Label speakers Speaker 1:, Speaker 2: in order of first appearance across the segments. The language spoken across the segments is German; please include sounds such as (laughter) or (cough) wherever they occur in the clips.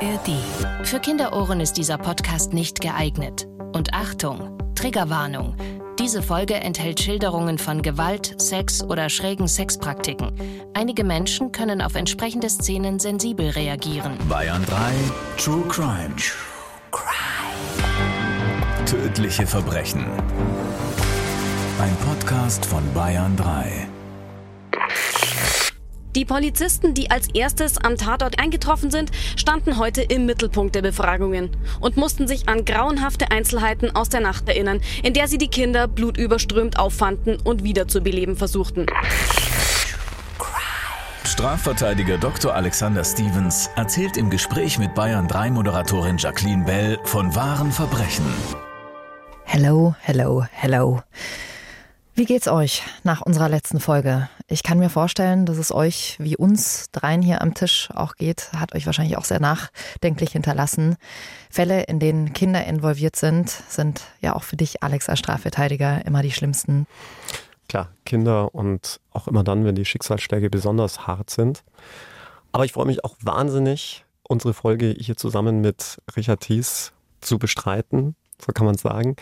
Speaker 1: ARD. Für Kinderohren ist dieser Podcast nicht geeignet. Und Achtung, Triggerwarnung. Diese Folge enthält Schilderungen von Gewalt, Sex oder schrägen Sexpraktiken. Einige Menschen können auf entsprechende Szenen sensibel reagieren.
Speaker 2: Bayern 3 True Crime. True Crime. Tödliche Verbrechen. Ein Podcast von Bayern 3.
Speaker 3: Die Polizisten, die als erstes am Tatort eingetroffen sind, standen heute im Mittelpunkt der Befragungen und mussten sich an grauenhafte Einzelheiten aus der Nacht erinnern, in der sie die Kinder blutüberströmt auffanden und wiederzubeleben versuchten.
Speaker 2: Strafverteidiger Dr. Alexander Stevens erzählt im Gespräch mit Bayern 3 Moderatorin Jacqueline Bell von wahren Verbrechen.
Speaker 4: Hello, hello, hello. Wie geht's euch nach unserer letzten Folge? Ich kann mir vorstellen, dass es euch wie uns dreien hier am Tisch auch geht, hat euch wahrscheinlich auch sehr nachdenklich hinterlassen. Fälle, in denen Kinder involviert sind, sind ja auch für dich, Alex, als Strafverteidiger immer die schlimmsten.
Speaker 5: Klar, Kinder und auch immer dann, wenn die Schicksalsschläge besonders hart sind. Aber ich freue mich auch wahnsinnig, unsere Folge hier zusammen mit Richard Thies zu bestreiten, so kann man sagen,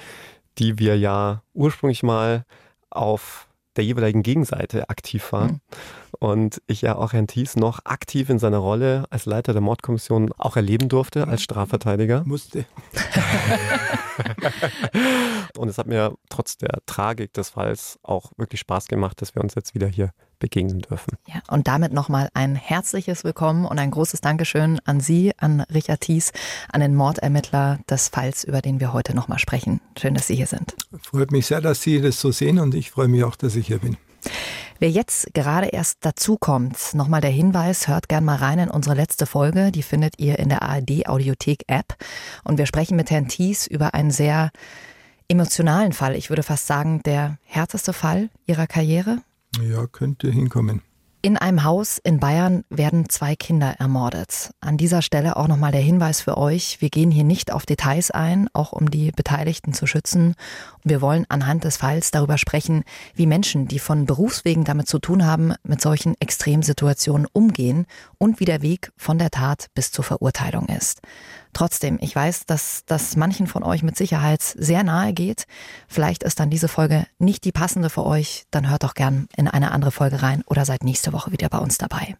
Speaker 5: die wir ja ursprünglich mal auf der jeweiligen Gegenseite aktiv war. Mhm. Und ich ja auch Herrn Thies noch aktiv in seiner Rolle als Leiter der Mordkommission auch erleben durfte als Strafverteidiger.
Speaker 6: Musste. (laughs)
Speaker 5: und es hat mir trotz der Tragik des Falls auch wirklich Spaß gemacht, dass wir uns jetzt wieder hier begegnen dürfen.
Speaker 4: Ja, und damit nochmal ein herzliches Willkommen und ein großes Dankeschön an Sie, an Richard Thies, an den Mordermittler des Falls, über den wir heute nochmal sprechen. Schön, dass Sie hier sind.
Speaker 6: Freut mich sehr, dass Sie das so sehen und ich freue mich auch, dass ich hier bin.
Speaker 4: Wer jetzt gerade erst dazukommt, nochmal der Hinweis, hört gern mal rein in unsere letzte Folge. Die findet ihr in der ARD Audiothek App. Und wir sprechen mit Herrn Thies über einen sehr emotionalen Fall. Ich würde fast sagen, der härteste Fall Ihrer Karriere.
Speaker 6: Ja, könnte hinkommen.
Speaker 4: In einem Haus in Bayern werden zwei Kinder ermordet. An dieser Stelle auch nochmal der Hinweis für euch. Wir gehen hier nicht auf Details ein, auch um die Beteiligten zu schützen. Wir wollen anhand des Falls darüber sprechen, wie Menschen, die von Berufswegen damit zu tun haben, mit solchen Extremsituationen umgehen und wie der Weg von der Tat bis zur Verurteilung ist. Trotzdem, ich weiß, dass das manchen von euch mit Sicherheit sehr nahe geht. Vielleicht ist dann diese Folge nicht die passende für euch. Dann hört doch gern in eine andere Folge rein oder seid nächste Woche wieder bei uns dabei.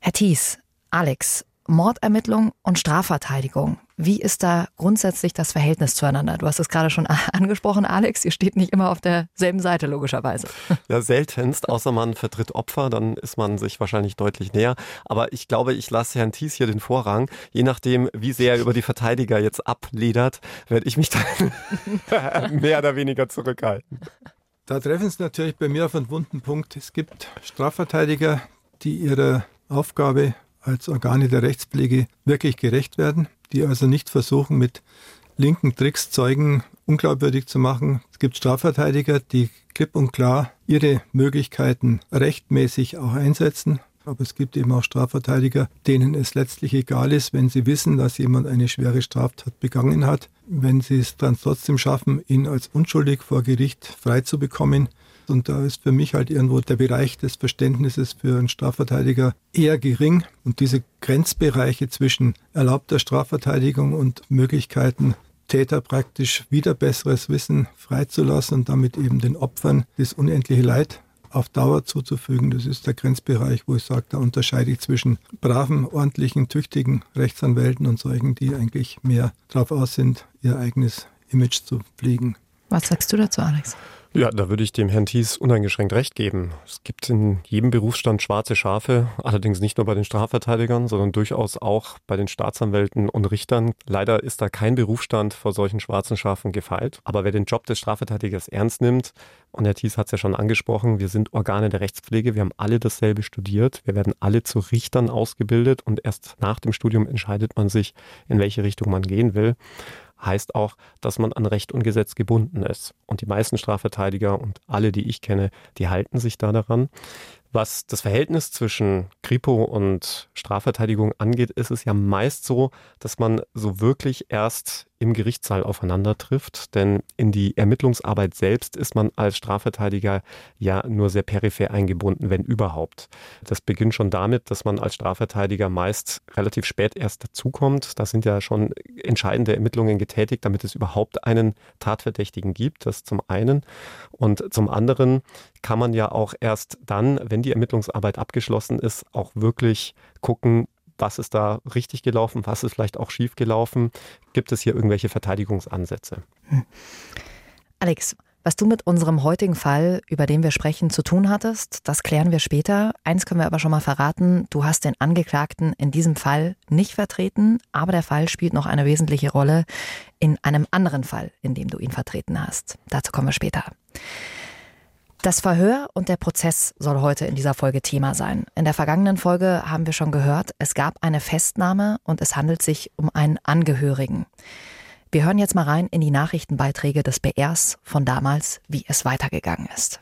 Speaker 4: Herr Thies, Alex, Mordermittlung und Strafverteidigung. Wie ist da grundsätzlich das Verhältnis zueinander? Du hast es gerade schon (laughs) angesprochen, Alex. Ihr steht nicht immer auf derselben Seite, logischerweise.
Speaker 5: Ja, seltenst, außer man vertritt Opfer, dann ist man sich wahrscheinlich deutlich näher. Aber ich glaube, ich lasse Herrn Thies hier den Vorrang. Je nachdem, wie sehr er über die Verteidiger jetzt abledert, werde ich mich dann (laughs) mehr oder weniger zurückhalten.
Speaker 6: Da treffen Sie natürlich bei mir auf einen wunden Punkt. Es gibt Strafverteidiger, die ihrer Aufgabe als Organe der Rechtspflege wirklich gerecht werden, die also nicht versuchen, mit linken Tricks Zeugen unglaubwürdig zu machen. Es gibt Strafverteidiger, die klipp und klar ihre Möglichkeiten rechtmäßig auch einsetzen. Aber es gibt eben auch Strafverteidiger, denen es letztlich egal ist, wenn sie wissen, dass jemand eine schwere Straftat begangen hat, wenn sie es dann trotzdem schaffen, ihn als unschuldig vor Gericht frei zu bekommen, und da ist für mich halt irgendwo der Bereich des Verständnisses für einen Strafverteidiger eher gering. Und diese Grenzbereiche zwischen erlaubter Strafverteidigung und Möglichkeiten, Täter praktisch wieder besseres Wissen freizulassen und damit eben den Opfern das unendliche Leid auf Dauer zuzufügen. Das ist der Grenzbereich, wo ich sage, da unterscheide ich zwischen braven, ordentlichen, tüchtigen Rechtsanwälten und solchen, die eigentlich mehr darauf aus sind, ihr eigenes Image zu pflegen.
Speaker 4: Was sagst du dazu, Alex?
Speaker 5: Ja, da würde ich dem Herrn Thies uneingeschränkt recht geben. Es gibt in jedem Berufsstand schwarze Schafe, allerdings nicht nur bei den Strafverteidigern, sondern durchaus auch bei den Staatsanwälten und Richtern. Leider ist da kein Berufsstand vor solchen schwarzen Schafen gefeilt. Aber wer den Job des Strafverteidigers ernst nimmt, und Herr Thies hat es ja schon angesprochen, wir sind Organe der Rechtspflege, wir haben alle dasselbe studiert, wir werden alle zu Richtern ausgebildet und erst nach dem Studium entscheidet man sich, in welche Richtung man gehen will heißt auch, dass man an Recht und Gesetz gebunden ist. Und die meisten Strafverteidiger und alle, die ich kenne, die halten sich da daran. Was das Verhältnis zwischen Kripo und Strafverteidigung angeht, ist es ja meist so, dass man so wirklich erst im Gerichtssaal aufeinander trifft. Denn in die Ermittlungsarbeit selbst ist man als Strafverteidiger ja nur sehr peripher eingebunden, wenn überhaupt. Das beginnt schon damit, dass man als Strafverteidiger meist relativ spät erst dazukommt. Da sind ja schon entscheidende Ermittlungen getätigt, damit es überhaupt einen Tatverdächtigen gibt. Das zum einen. Und zum anderen kann man ja auch erst dann, wenn die Ermittlungsarbeit abgeschlossen ist, auch wirklich gucken, was ist da richtig gelaufen, was ist vielleicht auch schief gelaufen. Gibt es hier irgendwelche Verteidigungsansätze?
Speaker 4: Alex, was du mit unserem heutigen Fall, über den wir sprechen, zu tun hattest, das klären wir später. Eins können wir aber schon mal verraten, du hast den Angeklagten in diesem Fall nicht vertreten, aber der Fall spielt noch eine wesentliche Rolle in einem anderen Fall, in dem du ihn vertreten hast. Dazu kommen wir später. Das Verhör und der Prozess soll heute in dieser Folge Thema sein. In der vergangenen Folge haben wir schon gehört, es gab eine Festnahme und es handelt sich um einen Angehörigen. Wir hören jetzt mal rein in die Nachrichtenbeiträge des BRs von damals, wie es weitergegangen ist.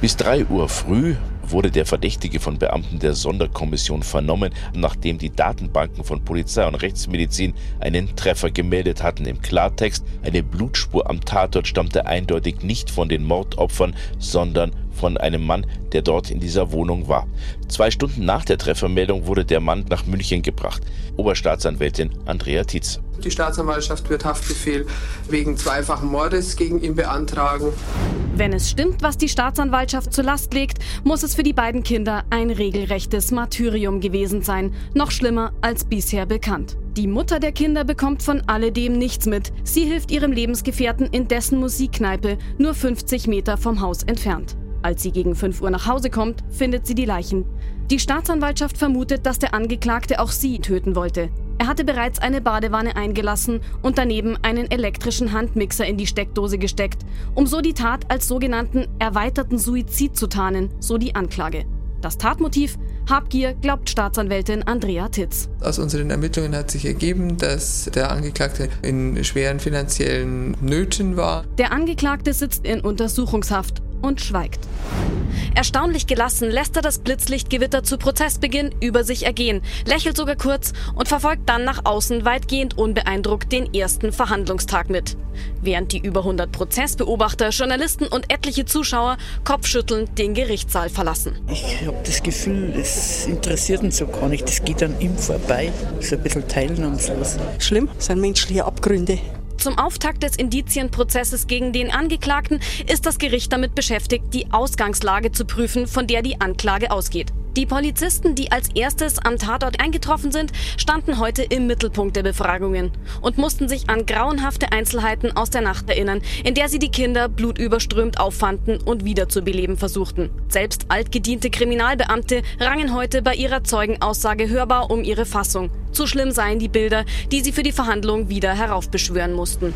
Speaker 7: Bis 3 Uhr früh wurde der Verdächtige von Beamten der Sonderkommission vernommen, nachdem die Datenbanken von Polizei und Rechtsmedizin einen Treffer gemeldet hatten. Im Klartext, eine Blutspur am Tatort stammte eindeutig nicht von den Mordopfern, sondern von einem Mann, der dort in dieser Wohnung war. Zwei Stunden nach der Treffermeldung wurde der Mann nach München gebracht. Oberstaatsanwältin Andrea Tietz.
Speaker 8: Die Staatsanwaltschaft wird Haftbefehl wegen zweifachen Mordes gegen ihn beantragen.
Speaker 3: Wenn es stimmt, was die Staatsanwaltschaft zur Last legt, muss es für die beiden Kinder ein regelrechtes Martyrium gewesen sein. Noch schlimmer als bisher bekannt. Die Mutter der Kinder bekommt von alledem nichts mit. Sie hilft ihrem Lebensgefährten in dessen Musikkneipe, nur 50 Meter vom Haus entfernt. Als sie gegen 5 Uhr nach Hause kommt, findet sie die Leichen. Die Staatsanwaltschaft vermutet, dass der Angeklagte auch sie töten wollte. Er hatte bereits eine Badewanne eingelassen und daneben einen elektrischen Handmixer in die Steckdose gesteckt, um so die Tat als sogenannten erweiterten Suizid zu tarnen, so die Anklage. Das Tatmotiv Habgier, glaubt Staatsanwältin Andrea Titz.
Speaker 8: Aus unseren Ermittlungen hat sich ergeben, dass der Angeklagte in schweren finanziellen Nöten war.
Speaker 3: Der Angeklagte sitzt in Untersuchungshaft und schweigt. Erstaunlich gelassen lässt er das Blitzlichtgewitter zu Prozessbeginn über sich ergehen, lächelt sogar kurz und verfolgt dann nach außen weitgehend unbeeindruckt den ersten Verhandlungstag mit. Während die über 100 Prozessbeobachter, Journalisten und etliche Zuschauer kopfschüttelnd den Gerichtssaal verlassen.
Speaker 9: Ich habe das Gefühl, es interessiert ihn so gar nicht. Das geht an ihm vorbei. So ein bisschen teilnahmslos.
Speaker 10: Schlimm, das sind menschliche Abgründe.
Speaker 3: Zum Auftakt des Indizienprozesses gegen den Angeklagten ist das Gericht damit beschäftigt, die Ausgangslage zu prüfen, von der die Anklage ausgeht. Die Polizisten, die als erstes am Tatort eingetroffen sind, standen heute im Mittelpunkt der Befragungen und mussten sich an grauenhafte Einzelheiten aus der Nacht erinnern, in der sie die Kinder blutüberströmt auffanden und wiederzubeleben versuchten. Selbst altgediente Kriminalbeamte rangen heute bei ihrer Zeugenaussage hörbar um ihre Fassung. Zu schlimm seien die Bilder, die sie für die Verhandlung wieder heraufbeschwören mussten.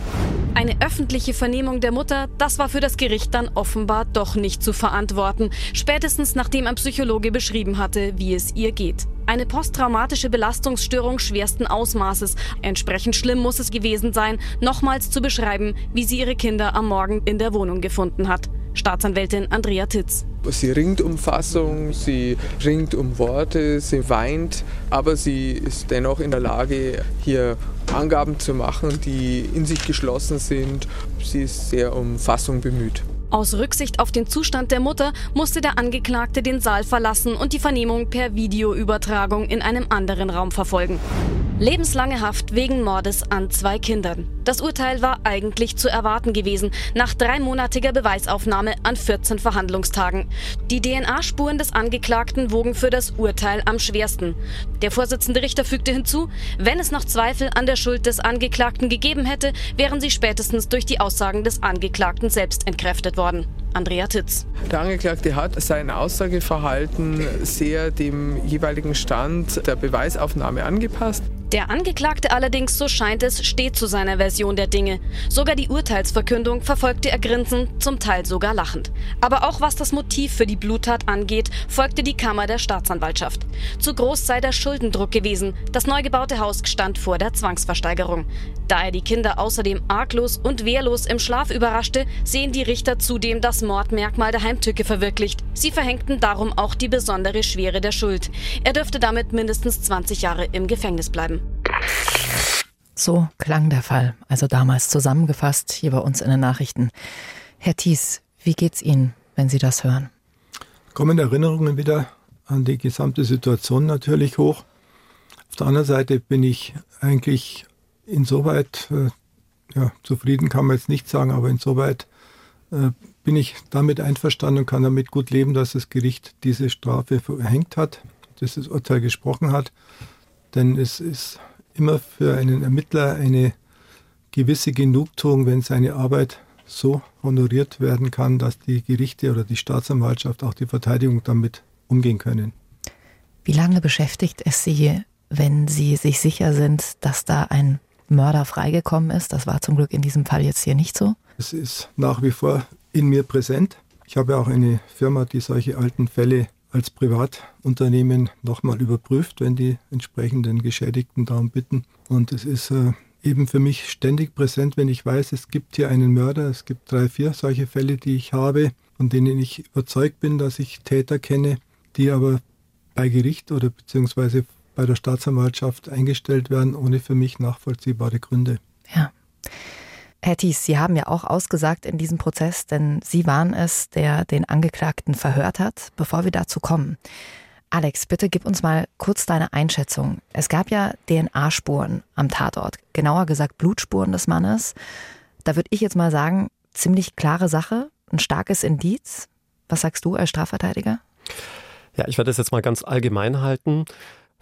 Speaker 3: Eine öffentliche Vernehmung der Mutter, das war für das Gericht dann offenbar doch nicht zu verantworten, spätestens nachdem ein Psychologe beschrieben hatte, wie es ihr geht. Eine posttraumatische Belastungsstörung schwersten Ausmaßes. Entsprechend schlimm muss es gewesen sein, nochmals zu beschreiben, wie sie ihre Kinder am Morgen in der Wohnung gefunden hat. Staatsanwältin Andrea Titz.
Speaker 8: Sie ringt um Fassung, sie ringt um Worte, sie weint, aber sie ist dennoch in der Lage, hier Angaben zu machen, die in sich geschlossen sind. Sie ist sehr um Fassung bemüht.
Speaker 3: Aus Rücksicht auf den Zustand der Mutter musste der Angeklagte den Saal verlassen und die Vernehmung per Videoübertragung in einem anderen Raum verfolgen. Lebenslange Haft wegen Mordes an zwei Kindern. Das Urteil war eigentlich zu erwarten gewesen, nach dreimonatiger Beweisaufnahme an 14 Verhandlungstagen. Die DNA-Spuren des Angeklagten wogen für das Urteil am schwersten. Der Vorsitzende Richter fügte hinzu, wenn es noch Zweifel an der Schuld des Angeklagten gegeben hätte, wären sie spätestens durch die Aussagen des Angeklagten selbst entkräftet worden. Andrea Titz.
Speaker 8: Der Angeklagte hat sein Aussageverhalten sehr dem jeweiligen Stand der Beweisaufnahme angepasst.
Speaker 3: Der Angeklagte allerdings, so scheint es, steht zu seiner Version der Dinge. Sogar die Urteilsverkündung verfolgte er grinsend, zum Teil sogar lachend. Aber auch was das Motiv für die Bluttat angeht, folgte die Kammer der Staatsanwaltschaft. Zu groß sei der Schuldendruck gewesen. Das neu gebaute Haus stand vor der Zwangsversteigerung. Da er die Kinder außerdem arglos und wehrlos im Schlaf überraschte, sehen die Richter zudem das Mordmerkmal der Heimtücke verwirklicht. Sie verhängten darum auch die besondere Schwere der Schuld. Er dürfte damit mindestens 20 Jahre im Gefängnis bleiben.
Speaker 4: So klang der Fall, also damals zusammengefasst hier bei uns in den Nachrichten. Herr Thies, wie geht's Ihnen, wenn Sie das hören?
Speaker 6: Kommen Erinnerungen wieder an die gesamte Situation natürlich hoch. Auf der anderen Seite bin ich eigentlich insoweit, äh, ja, zufrieden kann man jetzt nicht sagen, aber insoweit äh, bin ich damit einverstanden und kann damit gut leben, dass das Gericht diese Strafe verhängt hat, dass das Urteil gesprochen hat. Denn es ist immer für einen Ermittler eine gewisse Genugtuung, wenn seine Arbeit so honoriert werden kann, dass die Gerichte oder die Staatsanwaltschaft, auch die Verteidigung damit umgehen können.
Speaker 4: Wie lange beschäftigt es Sie, wenn Sie sich sicher sind, dass da ein Mörder freigekommen ist? Das war zum Glück in diesem Fall jetzt hier nicht so.
Speaker 6: Es ist nach wie vor in mir präsent. Ich habe auch eine Firma, die solche alten Fälle als Privatunternehmen nochmal überprüft, wenn die entsprechenden Geschädigten darum bitten. Und es ist äh, eben für mich ständig präsent, wenn ich weiß, es gibt hier einen Mörder. Es gibt drei, vier solche Fälle, die ich habe, von denen ich überzeugt bin, dass ich Täter kenne, die aber bei Gericht oder beziehungsweise bei der Staatsanwaltschaft eingestellt werden, ohne für mich nachvollziehbare Gründe.
Speaker 4: Ja. Herr Thies, Sie haben ja auch ausgesagt in diesem Prozess, denn Sie waren es, der den Angeklagten verhört hat. Bevor wir dazu kommen, Alex, bitte gib uns mal kurz deine Einschätzung. Es gab ja DNA-Spuren am Tatort, genauer gesagt Blutspuren des Mannes. Da würde ich jetzt mal sagen, ziemlich klare Sache, ein starkes Indiz. Was sagst du als Strafverteidiger?
Speaker 5: Ja, ich werde das jetzt mal ganz allgemein halten.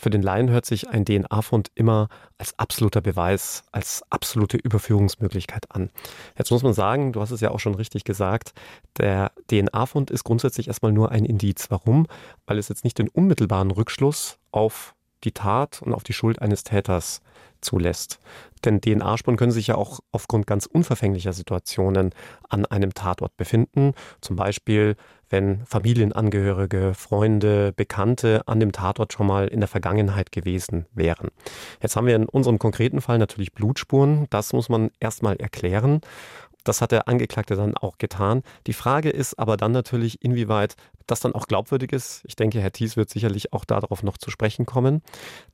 Speaker 5: Für den Laien hört sich ein DNA-Fund immer als absoluter Beweis, als absolute Überführungsmöglichkeit an. Jetzt muss man sagen, du hast es ja auch schon richtig gesagt, der DNA-Fund ist grundsätzlich erstmal nur ein Indiz. Warum? Weil es jetzt nicht den unmittelbaren Rückschluss auf die Tat und auf die Schuld eines Täters zulässt. Denn DNA-Spuren können sich ja auch aufgrund ganz unverfänglicher Situationen an einem Tatort befinden. Zum Beispiel, wenn Familienangehörige, Freunde, Bekannte an dem Tatort schon mal in der Vergangenheit gewesen wären. Jetzt haben wir in unserem konkreten Fall natürlich Blutspuren. Das muss man erstmal erklären. Das hat der Angeklagte dann auch getan. Die Frage ist aber dann natürlich, inwieweit das dann auch glaubwürdig ist. Ich denke, Herr Thies wird sicherlich auch darauf noch zu sprechen kommen.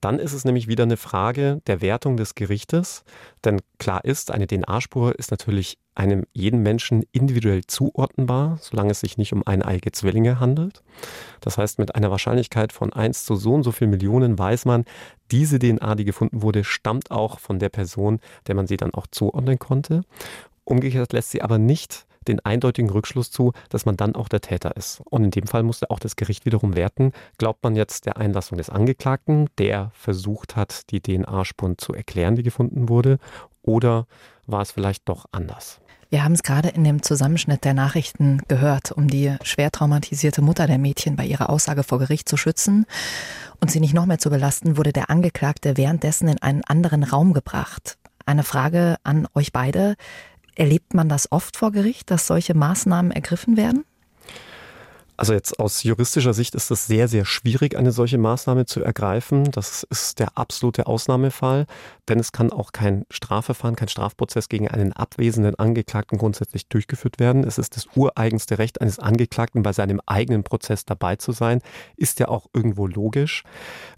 Speaker 5: Dann ist es nämlich wieder eine Frage der Wertung des Gerichtes. Denn klar ist, eine DNA-Spur ist natürlich einem jeden Menschen individuell zuordnenbar, solange es sich nicht um eineige Zwillinge handelt. Das heißt, mit einer Wahrscheinlichkeit von 1 zu so und so viel Millionen weiß man, diese DNA, die gefunden wurde, stammt auch von der Person, der man sie dann auch zuordnen konnte. Umgekehrt lässt sie aber nicht den eindeutigen Rückschluss zu, dass man dann auch der Täter ist. Und in dem Fall musste auch das Gericht wiederum werten, glaubt man jetzt der Einlassung des Angeklagten, der versucht hat, die DNA-Spuren zu erklären, die gefunden wurde, oder war es vielleicht doch anders?
Speaker 4: Wir haben es gerade in dem Zusammenschnitt der Nachrichten gehört, um die schwer traumatisierte Mutter der Mädchen bei ihrer Aussage vor Gericht zu schützen und sie nicht noch mehr zu belasten, wurde der Angeklagte währenddessen in einen anderen Raum gebracht. Eine Frage an euch beide. Erlebt man das oft vor Gericht, dass solche Maßnahmen ergriffen werden?
Speaker 5: Also jetzt aus juristischer Sicht ist es sehr, sehr schwierig, eine solche Maßnahme zu ergreifen. Das ist der absolute Ausnahmefall, denn es kann auch kein Strafverfahren, kein Strafprozess gegen einen abwesenden Angeklagten grundsätzlich durchgeführt werden. Es ist das ureigenste Recht eines Angeklagten, bei seinem eigenen Prozess dabei zu sein. Ist ja auch irgendwo logisch.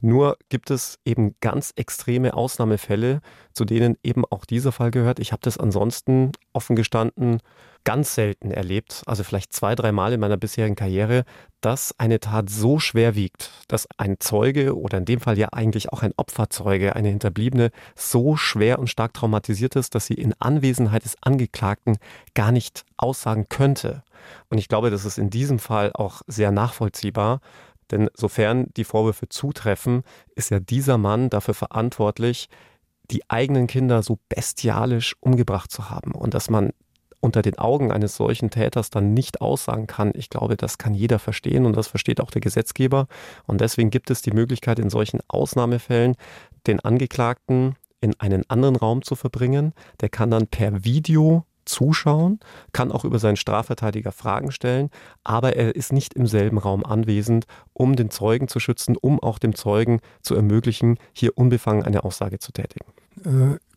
Speaker 5: Nur gibt es eben ganz extreme Ausnahmefälle, zu denen eben auch dieser Fall gehört. Ich habe das ansonsten offen gestanden ganz selten erlebt, also vielleicht zwei, dreimal in meiner bisherigen Karriere, dass eine Tat so schwer wiegt, dass ein Zeuge oder in dem Fall ja eigentlich auch ein Opferzeuge, eine Hinterbliebene, so schwer und stark traumatisiert ist, dass sie in Anwesenheit des Angeklagten gar nicht aussagen könnte. Und ich glaube, das ist in diesem Fall auch sehr nachvollziehbar. Denn sofern die Vorwürfe zutreffen, ist ja dieser Mann dafür verantwortlich, die eigenen Kinder so bestialisch umgebracht zu haben. Und dass man unter den Augen eines solchen Täters dann nicht aussagen kann, ich glaube, das kann jeder verstehen und das versteht auch der Gesetzgeber. Und deswegen gibt es die Möglichkeit in solchen Ausnahmefällen, den Angeklagten in einen anderen Raum zu verbringen. Der kann dann per Video zuschauen, kann auch über seinen Strafverteidiger Fragen stellen, aber er ist nicht im selben Raum anwesend, um den Zeugen zu schützen, um auch dem Zeugen zu ermöglichen, hier unbefangen eine Aussage zu tätigen.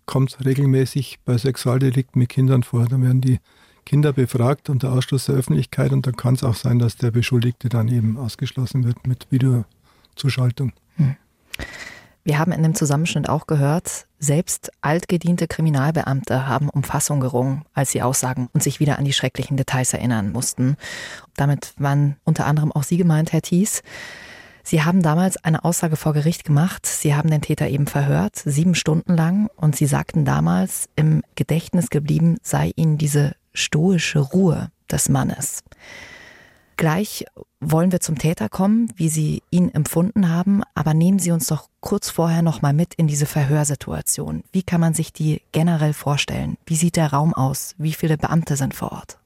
Speaker 6: Kommt regelmäßig bei Sexualdelikten mit Kindern vor. Da werden die Kinder befragt unter Ausschluss der Öffentlichkeit und dann kann es auch sein, dass der Beschuldigte dann eben ausgeschlossen wird mit Videozuschaltung. Hm.
Speaker 4: Wir haben in dem Zusammenschnitt auch gehört, selbst altgediente Kriminalbeamte haben um Fassung gerungen, als sie aussagen und sich wieder an die schrecklichen Details erinnern mussten. Damit waren unter anderem auch Sie gemeint, Herr Thies. Sie haben damals eine Aussage vor Gericht gemacht. Sie haben den Täter eben verhört, sieben Stunden lang. Und Sie sagten damals, im Gedächtnis geblieben sei Ihnen diese stoische Ruhe des Mannes. Gleich wollen wir zum Täter kommen, wie Sie ihn empfunden haben, aber nehmen Sie uns doch kurz vorher noch mal mit in diese Verhörsituation. Wie kann man sich die generell vorstellen? Wie sieht der Raum aus? Wie viele Beamte sind vor Ort?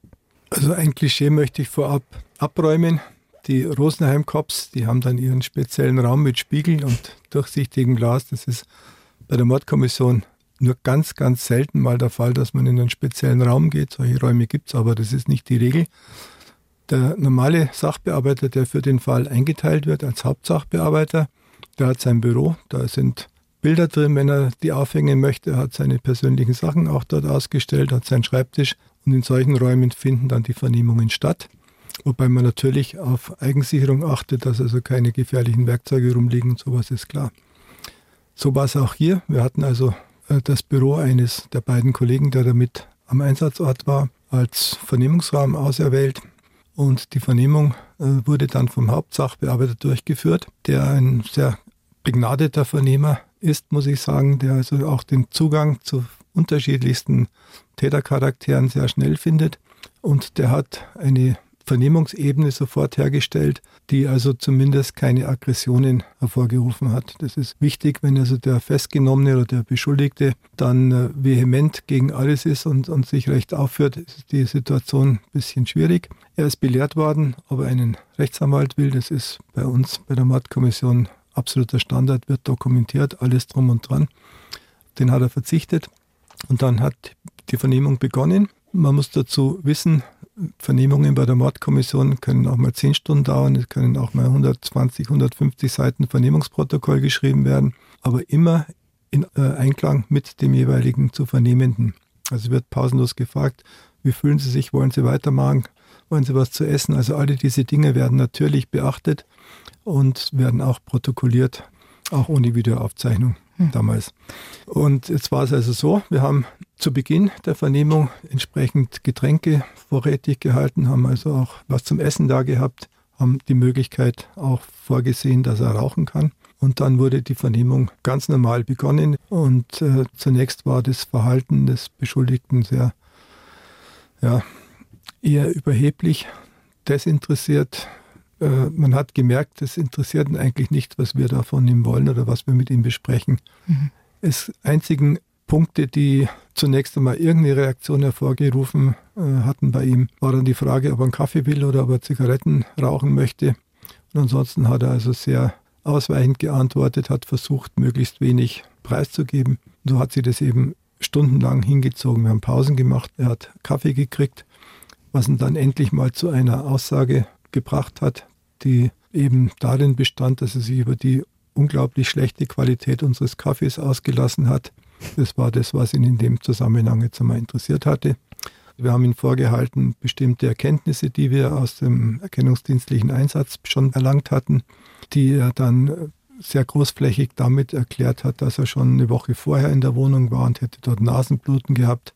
Speaker 6: Also ein Klischee möchte ich vorab abräumen. Die Rosenheim-Cops, die haben dann ihren speziellen Raum mit Spiegel und durchsichtigem Glas. Das ist bei der Mordkommission nur ganz, ganz selten mal der Fall, dass man in einen speziellen Raum geht. Solche Räume gibt es, aber das ist nicht die Regel. Der normale Sachbearbeiter, der für den Fall eingeteilt wird als Hauptsachbearbeiter, der hat sein Büro, da sind Bilder drin, wenn er die aufhängen möchte, er hat seine persönlichen Sachen auch dort ausgestellt, hat seinen Schreibtisch und in solchen Räumen finden dann die Vernehmungen statt. Wobei man natürlich auf Eigensicherung achtet, dass also keine gefährlichen Werkzeuge rumliegen, sowas ist klar. So war es auch hier. Wir hatten also äh, das Büro eines der beiden Kollegen, der damit am Einsatzort war, als Vernehmungsraum auserwählt. Und die Vernehmung äh, wurde dann vom Hauptsachbearbeiter durchgeführt, der ein sehr begnadeter Vernehmer ist, muss ich sagen, der also auch den Zugang zu unterschiedlichsten Tätercharakteren sehr schnell findet. Und der hat eine Vernehmungsebene sofort hergestellt, die also zumindest keine Aggressionen hervorgerufen hat. Das ist wichtig, wenn also der Festgenommene oder der Beschuldigte dann äh, vehement gegen alles ist und, und sich recht aufführt, ist die Situation ein bisschen schwierig. Er ist belehrt worden, ob er einen Rechtsanwalt will. Das ist bei uns bei der Mordkommission absoluter Standard, wird dokumentiert, alles drum und dran. Den hat er verzichtet und dann hat die Vernehmung begonnen. Man muss dazu wissen, Vernehmungen bei der Mordkommission können auch mal zehn Stunden dauern, es können auch mal 120, 150 Seiten Vernehmungsprotokoll geschrieben werden, aber immer in äh, Einklang mit dem jeweiligen zu Vernehmenden. Also wird pausenlos gefragt, wie fühlen Sie sich, wollen Sie weitermachen, wollen Sie was zu essen? Also alle diese Dinge werden natürlich beachtet und werden auch protokolliert, auch ohne Videoaufzeichnung hm. damals. Und jetzt war es also so, wir haben zu Beginn der Vernehmung entsprechend Getränke vorrätig gehalten, haben also auch was zum Essen da gehabt, haben die Möglichkeit auch vorgesehen, dass er rauchen kann. Und dann wurde die Vernehmung ganz normal begonnen. Und äh, zunächst war das Verhalten des Beschuldigten sehr, ja, eher überheblich, desinteressiert. Äh, man hat gemerkt, es interessiert ihn eigentlich nicht, was wir da von ihm wollen oder was wir mit ihm besprechen. Mhm. Es einzigen Punkte, die zunächst einmal irgendeine Reaktion hervorgerufen äh, hatten bei ihm, war dann die Frage, ob er einen Kaffee will oder ob er Zigaretten rauchen möchte. Und ansonsten hat er also sehr ausweichend geantwortet, hat versucht, möglichst wenig preiszugeben. Und so hat sie das eben stundenlang hingezogen. Wir haben Pausen gemacht, er hat Kaffee gekriegt, was ihn dann endlich mal zu einer Aussage gebracht hat, die eben darin bestand, dass er sich über die unglaublich schlechte Qualität unseres Kaffees ausgelassen hat. Das war das, was ihn in dem Zusammenhang jetzt einmal interessiert hatte. Wir haben ihm vorgehalten, bestimmte Erkenntnisse, die wir aus dem erkennungsdienstlichen Einsatz schon erlangt hatten, die er dann sehr großflächig damit erklärt hat, dass er schon eine Woche vorher in der Wohnung war und hätte dort Nasenbluten gehabt.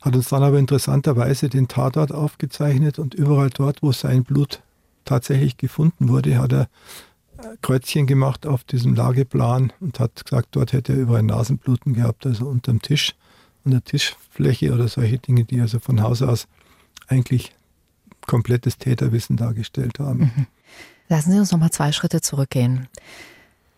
Speaker 6: Hat uns dann aber interessanterweise den Tatort aufgezeichnet und überall dort, wo sein Blut tatsächlich gefunden wurde, hat er Kreuzchen gemacht auf diesem Lageplan und hat gesagt, dort hätte er überall Nasenbluten gehabt, also unterm Tisch, an der Tischfläche oder solche Dinge, die also von Haus aus eigentlich komplettes Täterwissen dargestellt haben. Mhm.
Speaker 4: Lassen Sie uns noch mal zwei Schritte zurückgehen.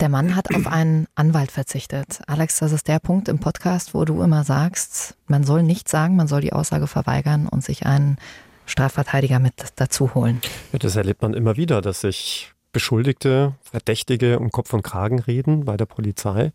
Speaker 4: Der Mann hat auf einen Anwalt verzichtet. Alex, das ist der Punkt im Podcast, wo du immer sagst, man soll nichts sagen, man soll die Aussage verweigern und sich einen Strafverteidiger mit dazu holen.
Speaker 5: Ja, das erlebt man immer wieder, dass sich Beschuldigte, Verdächtige um Kopf und Kragen reden bei der Polizei.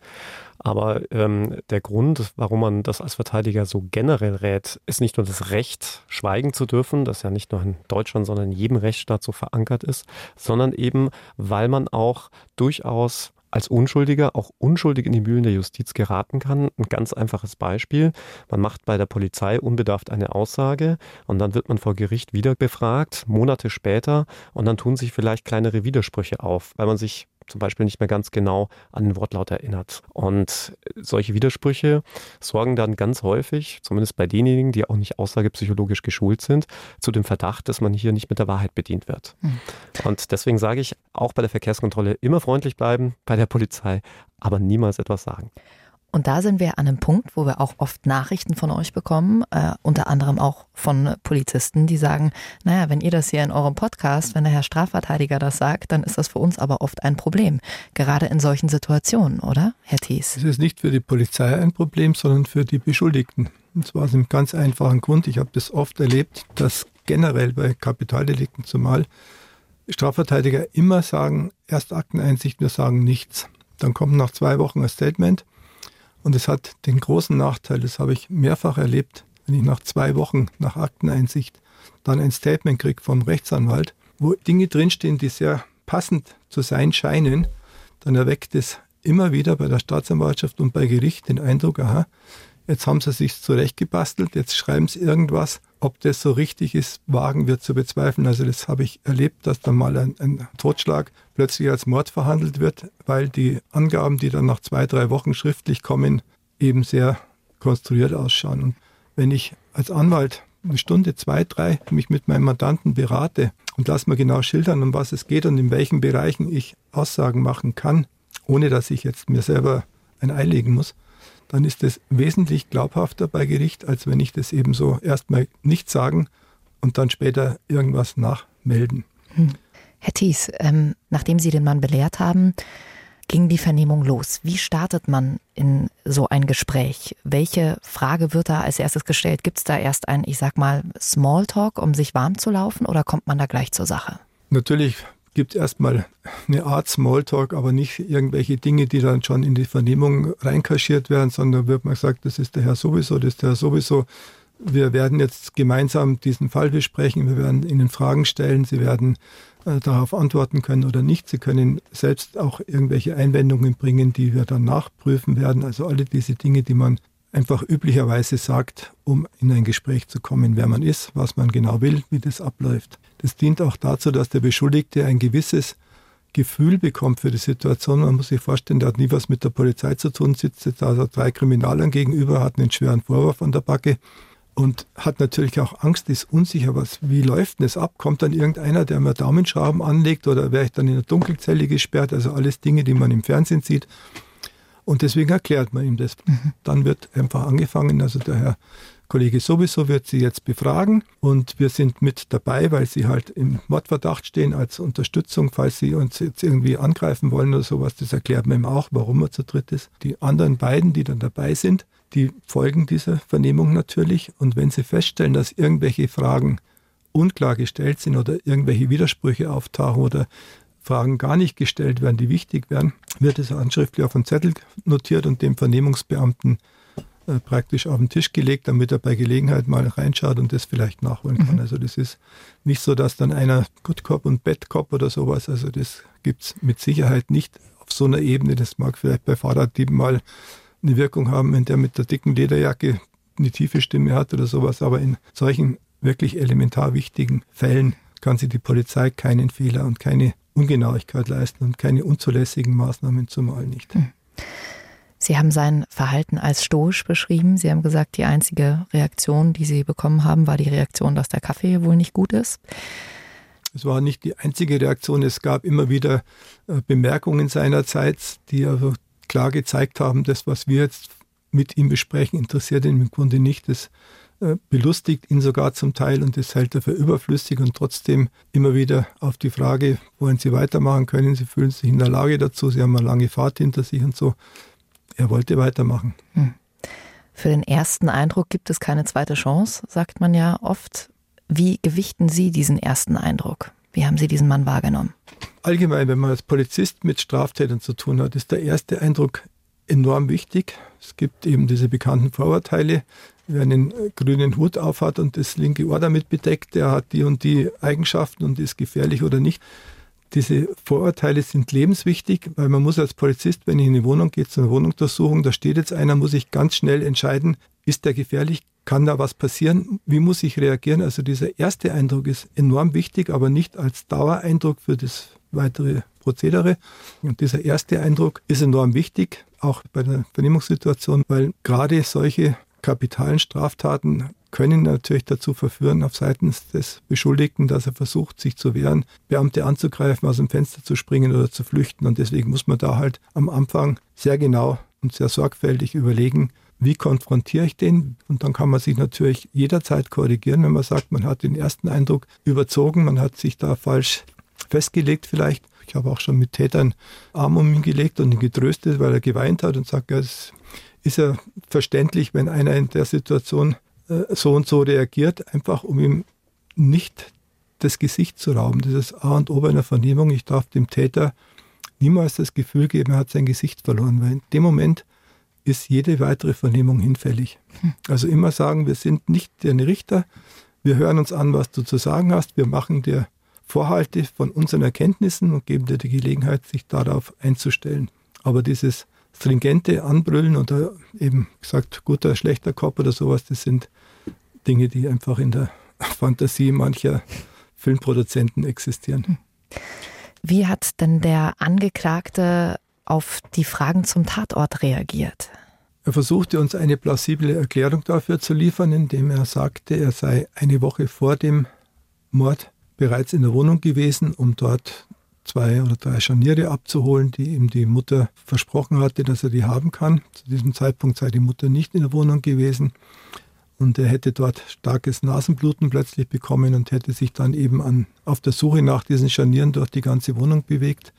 Speaker 5: Aber ähm, der Grund, warum man das als Verteidiger so generell rät, ist nicht nur das Recht, schweigen zu dürfen, das ja nicht nur in Deutschland, sondern in jedem Rechtsstaat so verankert ist, sondern eben, weil man auch durchaus als Unschuldiger auch unschuldig in die Mühlen der Justiz geraten kann. Ein ganz einfaches Beispiel. Man macht bei der Polizei unbedarft eine Aussage und dann wird man vor Gericht wieder befragt, Monate später, und dann tun sich vielleicht kleinere Widersprüche auf, weil man sich zum Beispiel nicht mehr ganz genau an den Wortlaut erinnert. Und solche Widersprüche sorgen dann ganz häufig, zumindest bei denjenigen, die auch nicht aussagepsychologisch geschult sind, zu dem Verdacht, dass man hier nicht mit der Wahrheit bedient wird. Mhm. Und deswegen sage ich, auch bei der Verkehrskontrolle immer freundlich bleiben, bei der Polizei, aber niemals etwas sagen.
Speaker 4: Und da sind wir an einem Punkt, wo wir auch oft Nachrichten von euch bekommen, äh, unter anderem auch von Polizisten, die sagen, naja, wenn ihr das hier in eurem Podcast, wenn der Herr Strafverteidiger das sagt, dann ist das für uns aber oft ein Problem. Gerade in solchen Situationen, oder, Herr Thies?
Speaker 6: Es ist nicht für die Polizei ein Problem, sondern für die Beschuldigten. Und zwar aus einem ganz einfachen Grund. Ich habe das oft erlebt, dass generell bei Kapitaldelikten zumal Strafverteidiger immer sagen, erst Akteneinsicht, wir sagen nichts. Dann kommt nach zwei Wochen ein Statement und es hat den großen Nachteil, das habe ich mehrfach erlebt, wenn ich nach zwei Wochen nach Akteneinsicht dann ein Statement kriege vom Rechtsanwalt, wo Dinge drinstehen, die sehr passend zu sein scheinen, dann erweckt es immer wieder bei der Staatsanwaltschaft und bei Gericht den Eindruck, aha, jetzt haben sie sich zurechtgebastelt, jetzt schreiben sie irgendwas, ob das so richtig ist, wagen wir zu bezweifeln. Also das habe ich erlebt, dass dann mal ein, ein, Totschlag plötzlich als Mord verhandelt wird, weil die Angaben, die dann nach zwei, drei Wochen schriftlich kommen, eben sehr konstruiert ausschauen. Und wenn ich als Anwalt eine Stunde, zwei, drei mich mit meinem Mandanten berate und lasse mir genau schildern, um was es geht und in welchen Bereichen ich Aussagen machen kann, ohne dass ich jetzt mir selber ein Ei legen muss, dann ist es wesentlich glaubhafter bei Gericht, als wenn ich das eben so erstmal nicht sagen und dann später irgendwas nachmelden. Hm.
Speaker 4: Herr Thies, ähm, nachdem Sie den Mann belehrt haben, ging die Vernehmung los. Wie startet man in so ein Gespräch? Welche Frage wird da als erstes gestellt? Gibt es da erst ein, ich sag mal, Smalltalk, um sich warm zu laufen oder kommt man da gleich zur Sache?
Speaker 6: Natürlich gibt erstmal eine Art Smalltalk, aber nicht irgendwelche Dinge, die dann schon in die Vernehmung reinkaschiert werden, sondern wird man gesagt, das ist der Herr sowieso, das ist der Herr sowieso. Wir werden jetzt gemeinsam diesen Fall besprechen, wir werden Ihnen Fragen stellen, Sie werden darauf antworten können oder nicht. Sie können selbst auch irgendwelche Einwendungen bringen, die wir dann nachprüfen werden. Also alle diese Dinge, die man einfach üblicherweise sagt, um in ein Gespräch zu kommen, wer man ist, was man genau will, wie das abläuft. Das dient auch dazu, dass der Beschuldigte ein gewisses Gefühl bekommt für die Situation. Man muss sich vorstellen, der hat nie was mit der Polizei zu tun, sitzt jetzt also drei Kriminalern gegenüber, hat einen schweren Vorwurf an der Backe und hat natürlich auch Angst, ist unsicher, was, wie läuft denn das ab? Kommt dann irgendeiner, der mir Daumenschrauben anlegt oder wäre ich dann in der Dunkelzelle gesperrt? Also alles Dinge, die man im Fernsehen sieht. Und deswegen erklärt man ihm das. Mhm. Dann wird einfach angefangen, also der Herr Kollege sowieso wird sie jetzt befragen und wir sind mit dabei, weil sie halt im Mordverdacht stehen als Unterstützung, falls sie uns jetzt irgendwie angreifen wollen oder sowas. Das erklärt man ihm auch, warum er zu dritt ist. Die anderen beiden, die dann dabei sind, die folgen dieser Vernehmung natürlich und wenn sie feststellen, dass irgendwelche Fragen unklar gestellt sind oder irgendwelche Widersprüche auftauchen oder Fragen gar nicht gestellt werden, die wichtig wären, wird es handschriftlich auf einen Zettel notiert und dem Vernehmungsbeamten äh, praktisch auf den Tisch gelegt, damit er bei Gelegenheit mal reinschaut und das vielleicht nachholen kann. Mhm. Also das ist nicht so, dass dann einer Good Cop und Bad Cop oder sowas, also das gibt es mit Sicherheit nicht auf so einer Ebene. Das mag vielleicht bei Fahrraddieben mal eine Wirkung haben, wenn der mit der dicken Lederjacke eine tiefe Stimme hat oder sowas, aber in solchen wirklich elementar wichtigen Fällen kann sich die Polizei keinen Fehler und keine Ungenauigkeit leisten und keine unzulässigen Maßnahmen zumal nicht. Mhm.
Speaker 4: Sie haben sein Verhalten als stoisch beschrieben. Sie haben gesagt, die einzige Reaktion, die Sie bekommen haben, war die Reaktion, dass der Kaffee wohl nicht gut ist.
Speaker 6: Es war nicht die einzige Reaktion. Es gab immer wieder äh, Bemerkungen seinerseits, die also klar gezeigt haben, das, was wir jetzt mit ihm besprechen, interessiert ihn im Grunde nicht. Das äh, belustigt ihn sogar zum Teil und das hält er für überflüssig und trotzdem immer wieder auf die Frage, wollen Sie weitermachen können, Sie fühlen sich in der Lage dazu, Sie haben eine lange Fahrt hinter sich und so, er wollte weitermachen. Hm.
Speaker 4: Für den ersten Eindruck gibt es keine zweite Chance, sagt man ja oft. Wie gewichten Sie diesen ersten Eindruck? Wie haben Sie diesen Mann wahrgenommen?
Speaker 6: Allgemein, wenn man als Polizist mit Straftätern zu tun hat, ist der erste Eindruck enorm wichtig. Es gibt eben diese bekannten Vorurteile. Wer einen grünen Hut aufhat und das linke Ohr damit bedeckt, der hat die und die Eigenschaften und ist gefährlich oder nicht. Diese Vorurteile sind lebenswichtig, weil man muss als Polizist, wenn ich in eine Wohnung gehe, zu einer Wohnungsuntersuchung, da steht jetzt einer, muss ich ganz schnell entscheiden, ist der gefährlich, kann da was passieren, wie muss ich reagieren. Also dieser erste Eindruck ist enorm wichtig, aber nicht als Dauereindruck für das weitere Prozedere. Und dieser erste Eindruck ist enorm wichtig, auch bei der Vernehmungssituation, weil gerade solche kapitalen Straftaten können natürlich dazu verführen, auf Seiten des Beschuldigten, dass er versucht, sich zu wehren, Beamte anzugreifen, aus dem Fenster zu springen oder zu flüchten. Und deswegen muss man da halt am Anfang sehr genau und sehr sorgfältig überlegen, wie konfrontiere ich den? Und dann kann man sich natürlich jederzeit korrigieren, wenn man sagt, man hat den ersten Eindruck überzogen, man hat sich da falsch festgelegt vielleicht. Ich habe auch schon mit Tätern Arm um ihn gelegt und ihn getröstet, weil er geweint hat und sagt, ja, es ist ja verständlich, wenn einer in der Situation äh, so und so reagiert, einfach um ihm nicht das Gesicht zu rauben. Das ist A und O bei einer Vernehmung. Ich darf dem Täter niemals das Gefühl geben, er hat sein Gesicht verloren, weil in dem Moment ist jede weitere Vernehmung hinfällig. Also immer sagen, wir sind nicht deine Richter, wir hören uns an, was du zu sagen hast, wir machen dir Vorhalte von unseren Erkenntnissen und geben dir die Gelegenheit, sich darauf einzustellen. Aber dieses stringente Anbrüllen oder eben gesagt, guter, schlechter Kopf oder sowas, das sind Dinge, die einfach in der Fantasie mancher Filmproduzenten existieren.
Speaker 4: Wie hat denn der Angeklagte auf die Fragen zum Tatort reagiert?
Speaker 6: Er versuchte uns eine plausible Erklärung dafür zu liefern, indem er sagte, er sei eine Woche vor dem Mord bereits in der Wohnung gewesen, um dort zwei oder drei Scharniere abzuholen, die ihm die Mutter versprochen hatte, dass er die haben kann. Zu diesem Zeitpunkt sei die Mutter nicht in der Wohnung gewesen. Und er hätte dort starkes Nasenbluten plötzlich bekommen und hätte sich dann eben an, auf der Suche nach diesen Scharnieren durch die ganze Wohnung bewegt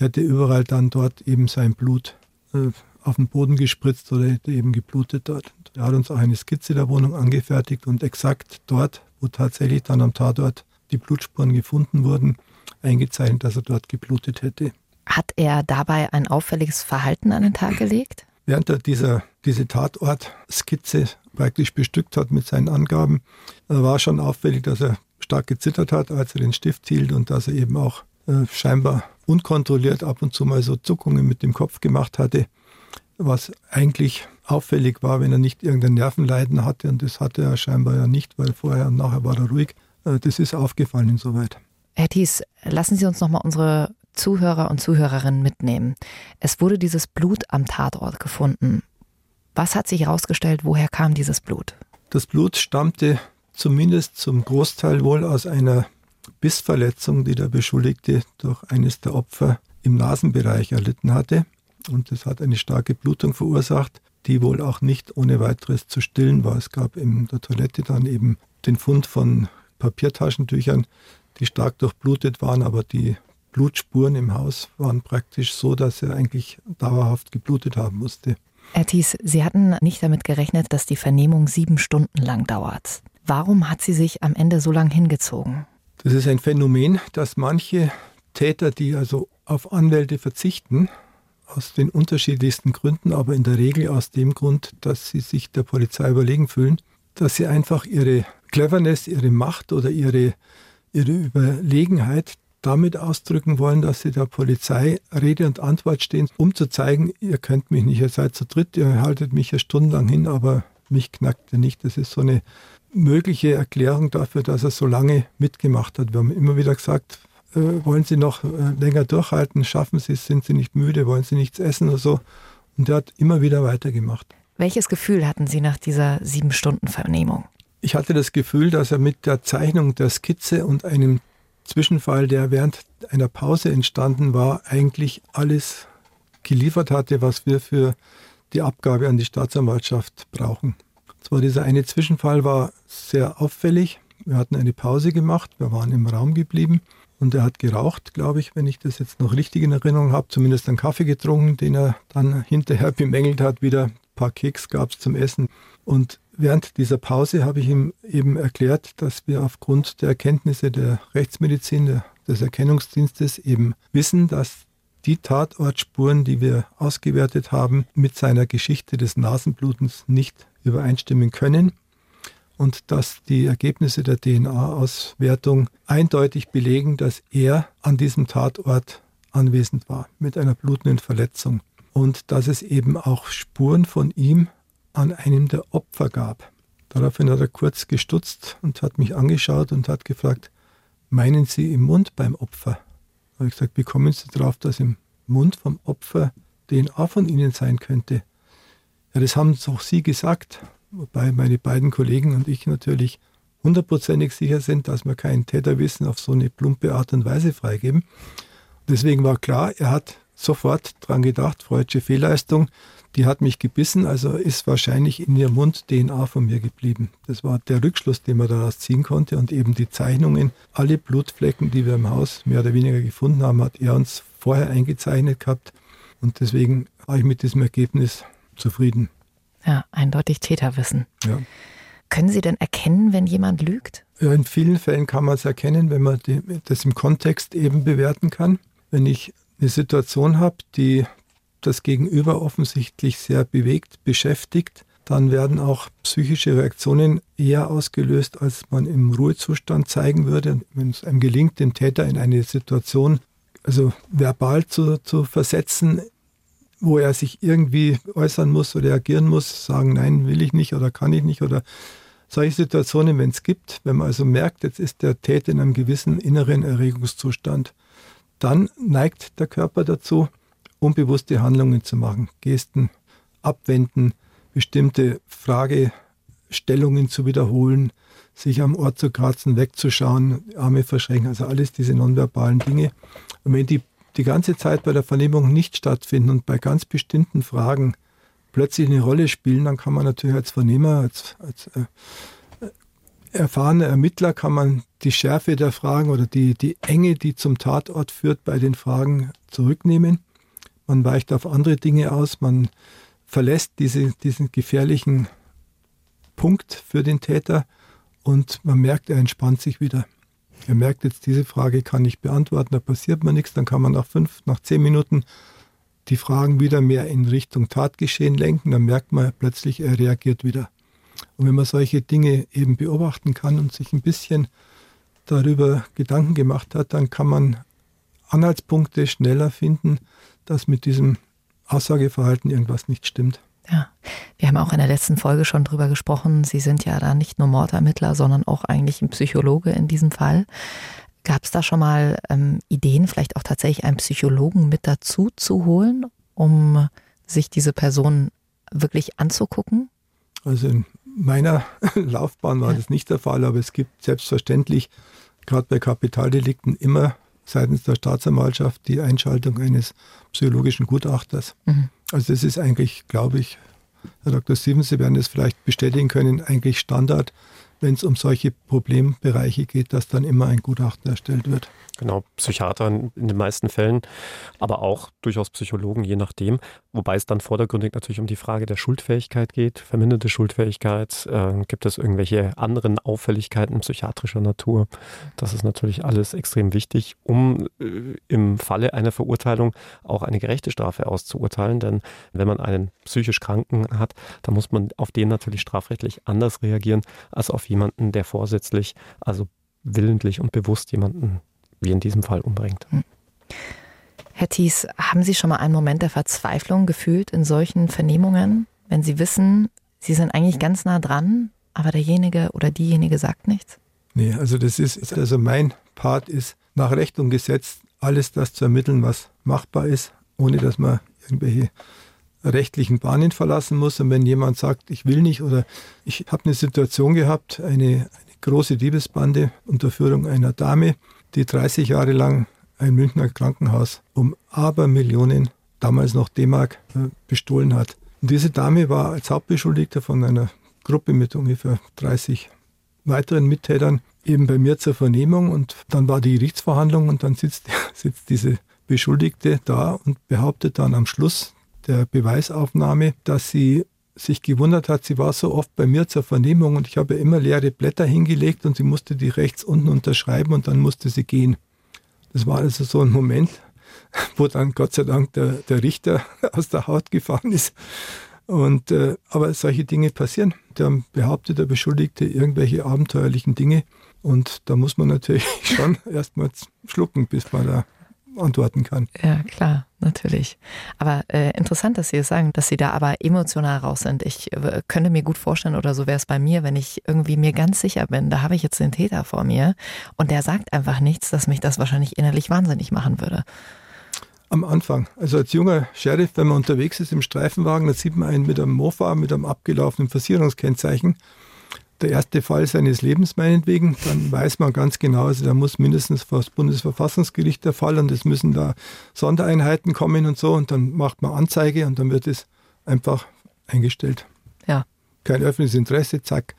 Speaker 6: hätte überall dann dort eben sein Blut äh, auf den Boden gespritzt oder hätte eben geblutet dort. Er hat uns auch eine Skizze der Wohnung angefertigt und exakt dort, wo tatsächlich dann am Tatort die Blutspuren gefunden wurden, eingezeichnet, dass er dort geblutet hätte.
Speaker 4: Hat er dabei ein auffälliges Verhalten an den Tag gelegt?
Speaker 6: Während er dieser, diese Tatortskizze praktisch bestückt hat mit seinen Angaben, war schon auffällig, dass er stark gezittert hat, als er den Stift hielt und dass er eben auch äh, scheinbar unkontrolliert ab und zu mal so Zuckungen mit dem Kopf gemacht hatte, was eigentlich auffällig war, wenn er nicht irgendein Nervenleiden hatte und das hatte er scheinbar ja nicht, weil vorher und nachher war er ruhig. Äh, das ist aufgefallen insoweit.
Speaker 4: Herr Thies, lassen Sie uns nochmal unsere Zuhörer und Zuhörerinnen mitnehmen. Es wurde dieses Blut am Tatort gefunden. Was hat sich herausgestellt, woher kam dieses Blut?
Speaker 6: Das Blut stammte zumindest zum Großteil wohl aus einer Bissverletzung, die der Beschuldigte durch eines der Opfer im Nasenbereich erlitten hatte. Und das hat eine starke Blutung verursacht, die wohl auch nicht ohne weiteres zu stillen war. Es gab in der Toilette dann eben den Fund von Papiertaschentüchern, die stark durchblutet waren, aber die Blutspuren im Haus waren praktisch so, dass er eigentlich dauerhaft geblutet haben musste.
Speaker 4: Herr Thies, Sie hatten nicht damit gerechnet, dass die Vernehmung sieben Stunden lang dauert. Warum hat sie sich am Ende so lang hingezogen?
Speaker 6: Das ist ein Phänomen, dass manche Täter, die also auf Anwälte verzichten, aus den unterschiedlichsten Gründen, aber in der Regel aus dem Grund, dass sie sich der Polizei überlegen fühlen, dass sie einfach ihre Cleverness, ihre Macht oder ihre, ihre Überlegenheit damit ausdrücken wollen, dass sie der Polizei Rede und Antwort stehen, um zu zeigen, ihr könnt mich nicht, ihr seid zu dritt, ihr haltet mich ja stundenlang hin, aber mich knackt ihr nicht. Das ist so eine mögliche Erklärung dafür, dass er so lange mitgemacht hat. Wir haben immer wieder gesagt, äh, wollen Sie noch äh, länger durchhalten, schaffen Sie es, sind Sie nicht müde, wollen Sie nichts essen oder so. Und er hat immer wieder weitergemacht.
Speaker 4: Welches Gefühl hatten Sie nach dieser sieben Stunden Vernehmung?
Speaker 6: Ich hatte das Gefühl, dass er mit der Zeichnung der Skizze und einem Zwischenfall, der während einer Pause entstanden war, eigentlich alles geliefert hatte, was wir für die Abgabe an die Staatsanwaltschaft brauchen. Zwar dieser eine Zwischenfall war sehr auffällig. Wir hatten eine Pause gemacht, wir waren im Raum geblieben und er hat geraucht, glaube ich, wenn ich das jetzt noch richtig in Erinnerung habe, zumindest einen Kaffee getrunken, den er dann hinterher bemängelt hat. Wieder ein paar Keks gab es zum Essen. Und während dieser Pause habe ich ihm eben erklärt, dass wir aufgrund der Erkenntnisse der Rechtsmedizin, der, des Erkennungsdienstes eben wissen, dass die Tatortspuren, die wir ausgewertet haben, mit seiner Geschichte des Nasenblutens nicht übereinstimmen können und dass die Ergebnisse der DNA-Auswertung eindeutig belegen, dass er an diesem Tatort anwesend war mit einer blutenden Verletzung und dass es eben auch Spuren von ihm an einem der Opfer gab. Daraufhin hat er kurz gestutzt und hat mich angeschaut und hat gefragt, meinen Sie im Mund beim Opfer? Da habe ich gesagt, wie kommen Sie darauf, dass im Mund vom Opfer DNA von Ihnen sein könnte? Das haben doch Sie gesagt, wobei meine beiden Kollegen und ich natürlich hundertprozentig sicher sind, dass wir kein Täterwissen auf so eine plumpe Art und Weise freigeben. Deswegen war klar, er hat sofort dran gedacht, freudsche Fehlleistung, die hat mich gebissen, also ist wahrscheinlich in ihr Mund DNA von mir geblieben. Das war der Rückschluss, den man daraus ziehen konnte und eben die Zeichnungen, alle Blutflecken, die wir im Haus mehr oder weniger gefunden haben, hat er uns vorher eingezeichnet gehabt und deswegen war ich mit diesem Ergebnis zufrieden.
Speaker 4: Ja, eindeutig Täterwissen.
Speaker 6: Ja.
Speaker 4: Können Sie denn erkennen, wenn jemand lügt?
Speaker 6: Ja, in vielen Fällen kann man es erkennen, wenn man die, das im Kontext eben bewerten kann. Wenn ich eine Situation habe, die das Gegenüber offensichtlich sehr bewegt, beschäftigt, dann werden auch psychische Reaktionen eher ausgelöst, als man im Ruhezustand zeigen würde. Wenn es einem gelingt, den Täter in eine Situation, also verbal zu, zu versetzen, wo er sich irgendwie äußern muss oder reagieren muss, sagen, nein, will ich nicht oder kann ich nicht oder solche Situationen, wenn es gibt, wenn man also merkt, jetzt ist der Täter in einem gewissen inneren Erregungszustand, dann neigt der Körper dazu, unbewusste Handlungen zu machen, Gesten abwenden, bestimmte Fragestellungen zu wiederholen, sich am Ort zu kratzen, wegzuschauen, Arme verschränken, also alles diese nonverbalen Dinge. Und wenn die die ganze Zeit bei der Vernehmung nicht stattfinden und bei ganz bestimmten Fragen plötzlich eine Rolle spielen, dann kann man natürlich als Vernehmer, als, als äh, erfahrener Ermittler kann man die Schärfe der Fragen oder die, die Enge, die zum Tatort führt, bei den Fragen zurücknehmen. Man weicht auf andere Dinge aus, man verlässt diese, diesen gefährlichen Punkt für den Täter und man merkt, er entspannt sich wieder. Er merkt jetzt, diese Frage kann ich beantworten, da passiert mir nichts, dann kann man nach fünf, nach zehn Minuten die Fragen wieder mehr in Richtung Tatgeschehen lenken, dann merkt man plötzlich, er reagiert wieder. Und wenn man solche Dinge eben beobachten kann und sich ein bisschen darüber Gedanken gemacht hat, dann kann man Anhaltspunkte schneller finden, dass mit diesem Aussageverhalten irgendwas nicht stimmt.
Speaker 4: Ja, wir haben auch in der letzten Folge schon drüber gesprochen. Sie sind ja da nicht nur Mordermittler, sondern auch eigentlich ein Psychologe in diesem Fall. Gab es da schon mal ähm, Ideen, vielleicht auch tatsächlich einen Psychologen mit dazu zu holen, um sich diese Person wirklich anzugucken?
Speaker 6: Also in meiner (laughs) Laufbahn war ja. das nicht der Fall, aber es gibt selbstverständlich gerade bei Kapitaldelikten immer seitens der Staatsanwaltschaft die Einschaltung eines psychologischen Gutachters. Mhm. Also das ist eigentlich, glaube ich, Herr Dr. Stevens, Sie werden das vielleicht bestätigen können, eigentlich Standard wenn es um solche Problembereiche geht, dass dann immer ein Gutachten erstellt wird.
Speaker 5: Genau, Psychiater in den meisten Fällen, aber auch durchaus Psychologen, je nachdem. Wobei es dann vordergründig natürlich um die Frage der Schuldfähigkeit geht, verminderte Schuldfähigkeit. Äh, gibt es irgendwelche anderen Auffälligkeiten psychiatrischer Natur? Das ist natürlich alles extrem wichtig, um äh, im Falle einer Verurteilung auch eine gerechte Strafe auszuurteilen. Denn wenn man einen psychisch Kranken hat, dann muss man auf den natürlich strafrechtlich anders reagieren als auf jemanden, der vorsätzlich, also willentlich und bewusst jemanden wie in diesem Fall umbringt. Hm.
Speaker 4: Herr Thies, haben Sie schon mal einen Moment der Verzweiflung gefühlt in solchen Vernehmungen, wenn Sie wissen, Sie sind eigentlich ganz nah dran, aber derjenige oder diejenige sagt nichts?
Speaker 6: Nee, also das ist, also mein Part ist nach Recht und Gesetz alles das zu ermitteln, was machbar ist, ohne dass man irgendwelche rechtlichen Bahnen verlassen muss. Und wenn jemand sagt, ich will nicht oder ich habe eine Situation gehabt, eine, eine große Diebesbande unter Führung einer Dame, die 30 Jahre lang ein Münchner Krankenhaus um Abermillionen, damals noch D-Mark, äh, bestohlen hat. Und diese Dame war als Hauptbeschuldigte von einer Gruppe mit ungefähr 30 weiteren Mittätern eben bei mir zur Vernehmung und dann war die Gerichtsverhandlung und dann sitzt, (laughs) sitzt diese Beschuldigte da und behauptet dann am Schluss der Beweisaufnahme, dass sie sich gewundert hat, sie war so oft bei mir zur Vernehmung und ich habe immer leere Blätter hingelegt und sie musste die rechts unten unterschreiben und dann musste sie gehen. Das war also so ein Moment, (laughs) wo dann Gott sei Dank der, der Richter (laughs) aus der Haut gefahren ist. Und, äh, aber solche Dinge passieren. Da behauptet der Beschuldigte irgendwelche abenteuerlichen Dinge. Und da muss man natürlich (laughs) schon erstmal schlucken, bis man da antworten kann.
Speaker 4: Ja, klar, natürlich. Aber äh, interessant, dass Sie es sagen, dass Sie da aber emotional raus sind. Ich äh, könnte mir gut vorstellen, oder so wäre es bei mir, wenn ich irgendwie mir ganz sicher bin, da habe ich jetzt den Täter vor mir und der sagt einfach nichts, dass mich das wahrscheinlich innerlich wahnsinnig machen würde.
Speaker 6: Am Anfang, also als junger Sheriff, wenn man unterwegs ist im Streifenwagen, da sieht man einen mit einem Mofa, mit einem abgelaufenen Versicherungskennzeichen der erste Fall seines Lebens meinetwegen, dann weiß man ganz genau, also da muss mindestens vor das Bundesverfassungsgericht der Fall und es müssen da Sondereinheiten kommen und so und dann macht man Anzeige und dann wird es einfach eingestellt.
Speaker 4: Ja.
Speaker 6: Kein öffentliches Interesse, zack.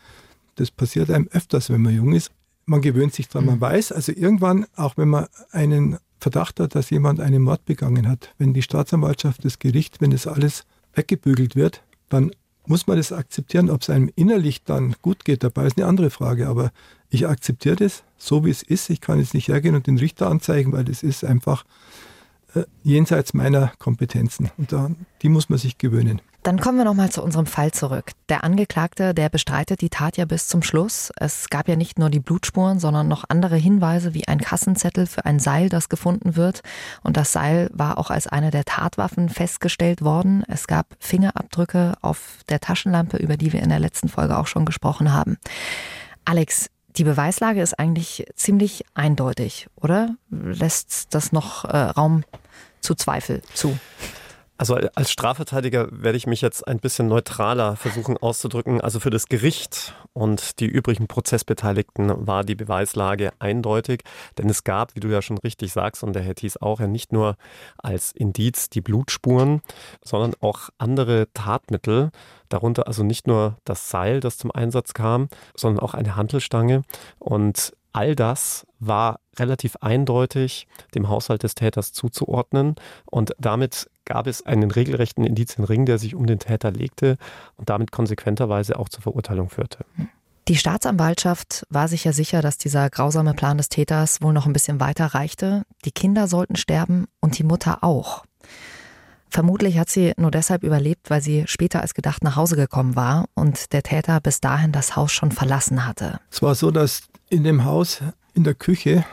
Speaker 6: Das passiert einem öfters, wenn man jung ist. Man gewöhnt sich dran, mhm. man weiß, also irgendwann, auch wenn man einen Verdacht hat, dass jemand einen Mord begangen hat, wenn die Staatsanwaltschaft, das Gericht, wenn das alles weggebügelt wird, dann muss man das akzeptieren. Ob es einem innerlich dann gut geht dabei, ist eine andere Frage. Aber ich akzeptiere das so, wie es ist. Ich kann jetzt nicht hergehen und den Richter anzeigen, weil das ist einfach äh, jenseits meiner Kompetenzen. Und da, die muss man sich gewöhnen.
Speaker 4: Dann kommen wir nochmal zu unserem Fall zurück. Der Angeklagte, der bestreitet die Tat ja bis zum Schluss. Es gab ja nicht nur die Blutspuren, sondern noch andere Hinweise wie ein Kassenzettel für ein Seil, das gefunden wird. Und das Seil war auch als eine der Tatwaffen festgestellt worden. Es gab Fingerabdrücke auf der Taschenlampe, über die wir in der letzten Folge auch schon gesprochen haben. Alex, die Beweislage ist eigentlich ziemlich eindeutig, oder? Lässt das noch äh, Raum zu Zweifel zu?
Speaker 5: Also als Strafverteidiger werde ich mich jetzt ein bisschen neutraler versuchen auszudrücken. Also für das Gericht und die übrigen Prozessbeteiligten war die Beweislage eindeutig, denn es gab, wie du ja schon richtig sagst, und der Herr Thies auch, ja nicht nur als Indiz die Blutspuren, sondern auch andere Tatmittel, darunter also nicht nur das Seil, das zum Einsatz kam, sondern auch eine Handelstange. Und all das war relativ eindeutig dem Haushalt des Täters zuzuordnen und damit gab es einen regelrechten Indizienring, der sich um den Täter legte und damit konsequenterweise auch zur Verurteilung führte.
Speaker 4: Die Staatsanwaltschaft war sich ja sicher, dass dieser grausame Plan des Täters wohl noch ein bisschen weiter reichte. Die Kinder sollten sterben und die Mutter auch. Vermutlich hat sie nur deshalb überlebt, weil sie später als gedacht nach Hause gekommen war und der Täter bis dahin das Haus schon verlassen hatte.
Speaker 6: Es war so, dass in dem Haus in der Küche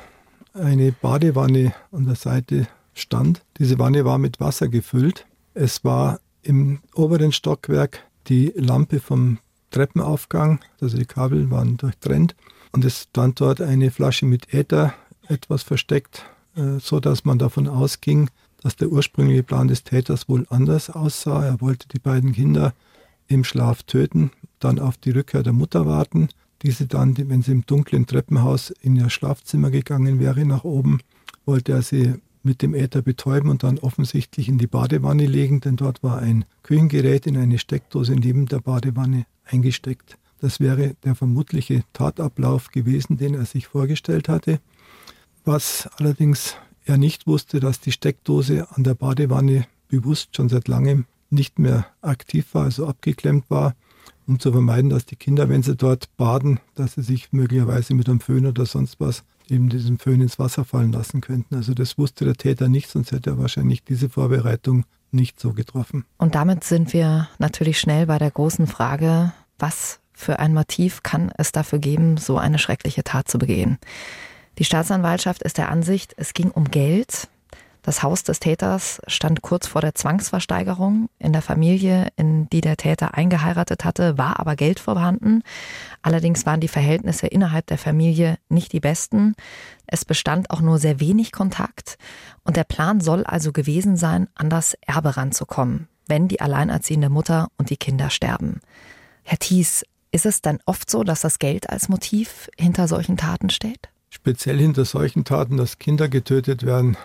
Speaker 6: eine Badewanne an der Seite stand. Diese Wanne war mit Wasser gefüllt. Es war im oberen Stockwerk die Lampe vom Treppenaufgang, also die Kabel waren durchtrennt. Und es stand dort eine Flasche mit Äther etwas versteckt, äh, so dass man davon ausging, dass der ursprüngliche Plan des Täters wohl anders aussah. Er wollte die beiden Kinder im Schlaf töten, dann auf die Rückkehr der Mutter warten. Diese dann, wenn sie im dunklen Treppenhaus in ihr Schlafzimmer gegangen wäre, nach oben, wollte er sie mit dem Äther betäuben und dann offensichtlich in die Badewanne legen, denn dort war ein Küchengerät in eine Steckdose neben der Badewanne eingesteckt. Das wäre der vermutliche Tatablauf gewesen, den er sich vorgestellt hatte. Was allerdings er nicht wusste, dass die Steckdose an der Badewanne bewusst schon seit langem nicht mehr aktiv war, also abgeklemmt war, um zu vermeiden, dass die Kinder, wenn sie dort baden, dass sie sich möglicherweise mit einem Föhn oder sonst was eben diesen Föhn ins Wasser fallen lassen könnten. Also das wusste der Täter nicht, sonst hätte er wahrscheinlich diese Vorbereitung nicht so getroffen.
Speaker 4: Und damit sind wir natürlich schnell bei der großen Frage, was für ein Motiv kann es dafür geben, so eine schreckliche Tat zu begehen? Die Staatsanwaltschaft ist der Ansicht, es ging um Geld, das Haus des Täters stand kurz vor der Zwangsversteigerung. In der Familie, in die der Täter eingeheiratet hatte, war aber Geld vorhanden. Allerdings waren die Verhältnisse innerhalb der Familie nicht die besten. Es bestand auch nur sehr wenig Kontakt. Und der Plan soll also gewesen sein, an das Erbe ranzukommen, wenn die alleinerziehende Mutter und die Kinder sterben. Herr Thies, ist es dann oft so, dass das Geld als Motiv hinter solchen Taten steht?
Speaker 6: Speziell hinter solchen Taten, dass Kinder getötet werden,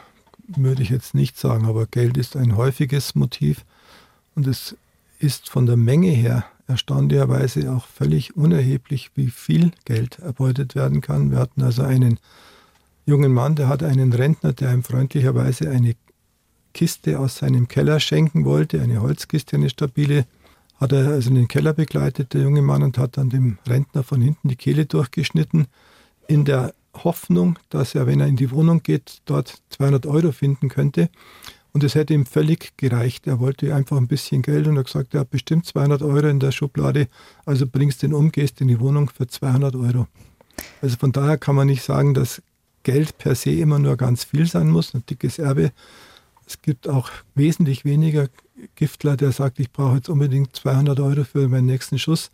Speaker 6: würde ich jetzt nicht sagen, aber Geld ist ein häufiges Motiv und es ist von der Menge her erstaunlicherweise auch völlig unerheblich, wie viel Geld erbeutet werden kann. Wir hatten also einen jungen Mann, der hat einen Rentner, der ihm freundlicherweise eine Kiste aus seinem Keller schenken wollte, eine Holzkiste, eine stabile, hat er also in den Keller begleitet, der junge Mann, und hat dann dem Rentner von hinten die Kehle durchgeschnitten. In der Hoffnung, dass er, wenn er in die Wohnung geht, dort 200 Euro finden könnte. Und es hätte ihm völlig gereicht. Er wollte einfach ein bisschen Geld und er hat gesagt, er hat bestimmt 200 Euro in der Schublade. Also bringst den um, gehst in die Wohnung für 200 Euro. Also von daher kann man nicht sagen, dass Geld per se immer nur ganz viel sein muss, ein dickes Erbe. Es gibt auch wesentlich weniger Giftler, der sagt, ich brauche jetzt unbedingt 200 Euro für meinen nächsten Schuss.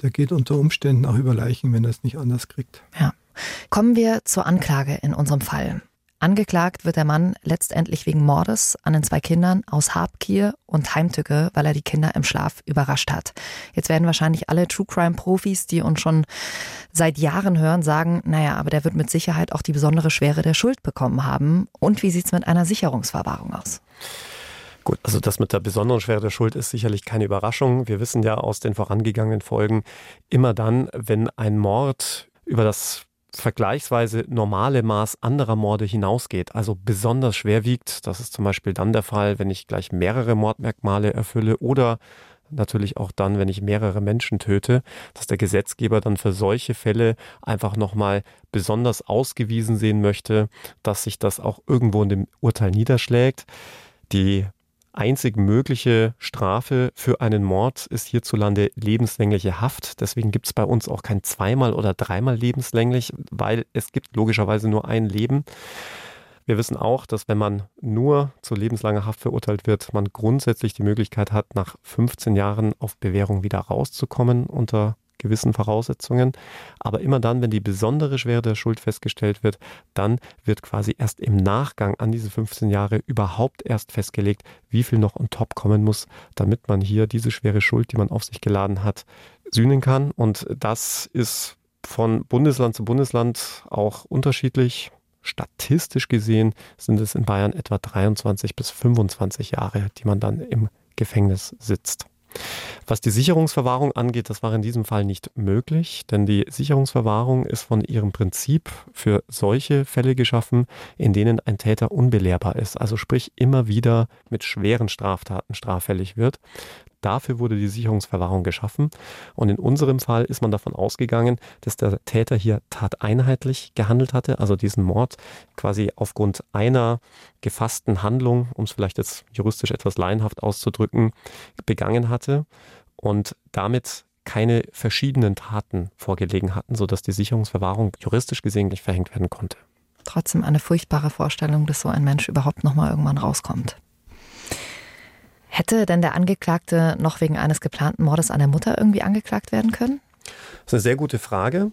Speaker 6: Der geht unter Umständen auch über Leichen, wenn er es nicht anders kriegt.
Speaker 4: Ja. Kommen wir zur Anklage in unserem Fall. Angeklagt wird der Mann letztendlich wegen Mordes an den zwei Kindern aus Habgier und Heimtücke, weil er die Kinder im Schlaf überrascht hat. Jetzt werden wahrscheinlich alle True Crime Profis, die uns schon seit Jahren hören, sagen, naja, aber der wird mit Sicherheit auch die besondere Schwere der Schuld bekommen haben. Und wie sieht es mit einer Sicherungsverwahrung aus?
Speaker 5: Gut, also das mit der besonderen Schwere der Schuld ist sicherlich keine Überraschung. Wir wissen ja aus den vorangegangenen Folgen, immer dann, wenn ein Mord über das vergleichsweise normale Maß anderer Morde hinausgeht, also besonders schwer wiegt. Das ist zum Beispiel dann der Fall, wenn ich gleich mehrere Mordmerkmale erfülle oder natürlich auch dann, wenn ich mehrere Menschen töte, dass der Gesetzgeber dann für solche Fälle einfach nochmal besonders ausgewiesen sehen möchte, dass sich das auch irgendwo in dem Urteil niederschlägt. Die einzig mögliche Strafe für einen Mord ist hierzulande lebenslängliche Haft. Deswegen gibt es bei uns auch kein zweimal oder dreimal lebenslänglich, weil es gibt logischerweise nur ein Leben. Wir wissen auch, dass wenn man nur zu lebenslanger Haft verurteilt wird, man grundsätzlich die Möglichkeit hat, nach 15 Jahren auf Bewährung wieder rauszukommen unter gewissen Voraussetzungen. Aber immer dann, wenn die besondere Schwere der Schuld festgestellt wird, dann wird quasi erst im Nachgang an diese 15 Jahre überhaupt erst festgelegt, wie viel noch on top kommen muss, damit man hier diese schwere Schuld, die man auf sich geladen hat, sühnen kann. Und das ist von Bundesland zu Bundesland auch unterschiedlich. Statistisch gesehen sind es in Bayern etwa 23 bis 25 Jahre, die man dann im Gefängnis sitzt. Was die Sicherungsverwahrung angeht, das war in diesem Fall nicht möglich, denn die Sicherungsverwahrung ist von ihrem Prinzip für solche Fälle geschaffen, in denen ein Täter unbelehrbar ist, also sprich immer wieder mit schweren Straftaten straffällig wird. Dafür wurde die Sicherungsverwahrung geschaffen. Und in unserem Fall ist man davon ausgegangen, dass der Täter hier tateinheitlich gehandelt hatte, also diesen Mord quasi aufgrund einer gefassten Handlung, um es vielleicht jetzt juristisch etwas laienhaft auszudrücken, begangen hatte und damit keine verschiedenen Taten vorgelegen hatten, sodass die Sicherungsverwahrung juristisch gesehen nicht verhängt werden konnte.
Speaker 4: Trotzdem eine furchtbare Vorstellung, dass so ein Mensch überhaupt nochmal irgendwann rauskommt. Hätte denn der Angeklagte noch wegen eines geplanten Mordes an der Mutter irgendwie angeklagt werden können?
Speaker 5: Das ist eine sehr gute Frage.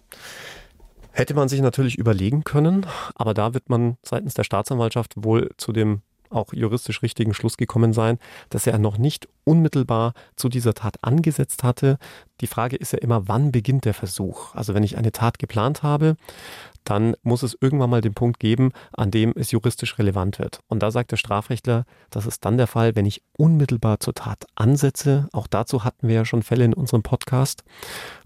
Speaker 5: Hätte man sich natürlich überlegen können, aber da wird man seitens der Staatsanwaltschaft wohl zu dem auch juristisch richtigen Schluss gekommen sein, dass er noch nicht unmittelbar zu dieser Tat angesetzt hatte. Die Frage ist ja immer, wann beginnt der Versuch? Also wenn ich eine Tat geplant habe, dann muss es irgendwann mal den Punkt geben, an dem es juristisch relevant wird. Und da sagt der Strafrechtler, das ist dann der Fall, wenn ich unmittelbar zur Tat ansetze. Auch dazu hatten wir ja schon Fälle in unserem Podcast.